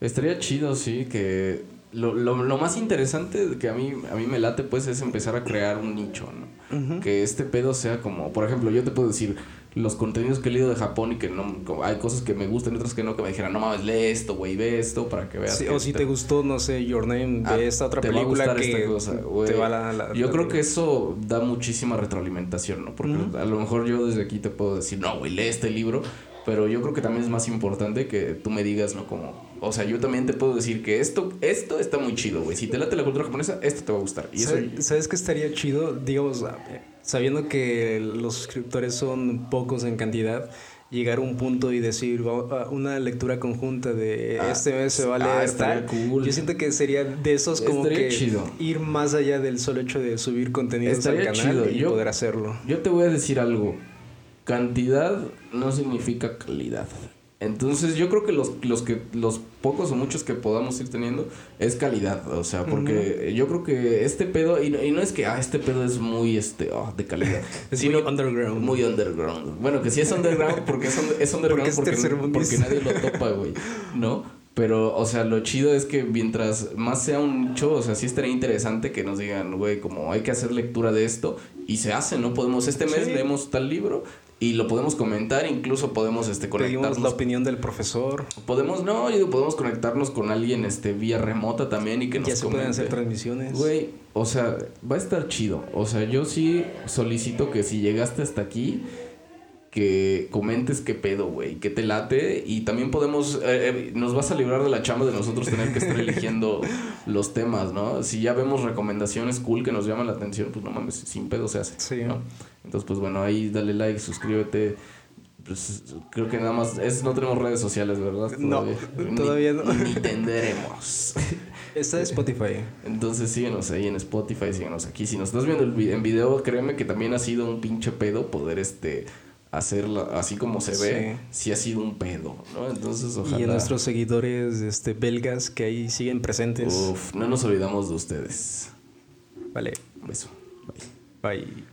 Estaría chido, sí, que lo, lo, lo, más interesante que a mí, a mí me late, pues, es empezar a crear un nicho, ¿no? Que este pedo sea como, por ejemplo, yo te puedo decir, los contenidos que he leído de Japón y que no hay cosas que me gustan y otras que no, que me dijeran, no mames, lee esto, güey, ve esto para que veas. o si te... gustó, no sé, Your Name, ve ah, esta otra película que esta cosa, te va la, Yo creo que eso da muchísima retroalimentación, ¿no? Porque a lo mejor yo desde aquí te puedo decir, no, güey, lee este libro pero yo creo que también es más importante que tú me digas, ¿no? Como, o sea, yo también te puedo decir que esto, esto está muy chido, güey. Si te late la cultura japonesa, esto te va a gustar. Y ¿Sabes, eso... ¿Sabes qué estaría chido? Digamos, sabiendo que los suscriptores son pocos en cantidad, llegar a un punto y decir una lectura conjunta de ah, este mes se va a ah, leer tal. Yo siento que sería de esos como que ir más allá del solo hecho de subir contenidos al canal y poder hacerlo. Yo te voy a decir algo cantidad no significa calidad. Entonces yo creo que los, los que los pocos o muchos que podamos ir teniendo es calidad, o sea, porque yo creo que este pedo y, no es que ah este pedo es muy este oh, de calidad, es muy underground, muy underground. Bueno, que sí es underground porque es, es underground porque, porque nadie lo topa, güey, ¿no? Pero, o sea, lo chido es que mientras más sea un nicho, o sea, sí estaría interesante que nos digan, güey, como hay que hacer lectura de esto y se hace, ¿no? Podemos, este mes leemos tal libro y lo podemos comentar, incluso podemos este, conectarnos. Pedimos la opinión del profesor. Podemos, no, yo podemos conectarnos con alguien este, vía remota también y que nos Ya se pueden hacer transmisiones. Güey, o sea, va a estar chido. O sea, yo sí solicito que si llegaste hasta aquí, que comentes qué pedo, güey, que te late y también podemos, eh, eh, nos vas a librar de la chamba de nosotros tener que estar eligiendo los temas, ¿no? Si ya vemos recomendaciones cool que nos llaman la atención, pues no mames, sin pedo se hace. Sí. ¿no? Entonces, pues bueno, ahí dale like, suscríbete. Pues, creo que nada más, es, no tenemos redes sociales, ¿verdad? No, todavía no. Ni tendremos. Está en Spotify. Entonces síguenos ahí en Spotify, síguenos aquí. Si nos estás viendo en video, créeme que también ha sido un pinche pedo poder este hacerla así como se ve, sí. ha sido un pedo, ¿no? Entonces, ojalá. Y a nuestros seguidores este, belgas que ahí siguen presentes. Uf, no nos olvidamos de ustedes. Vale. Beso. Bye. Bye.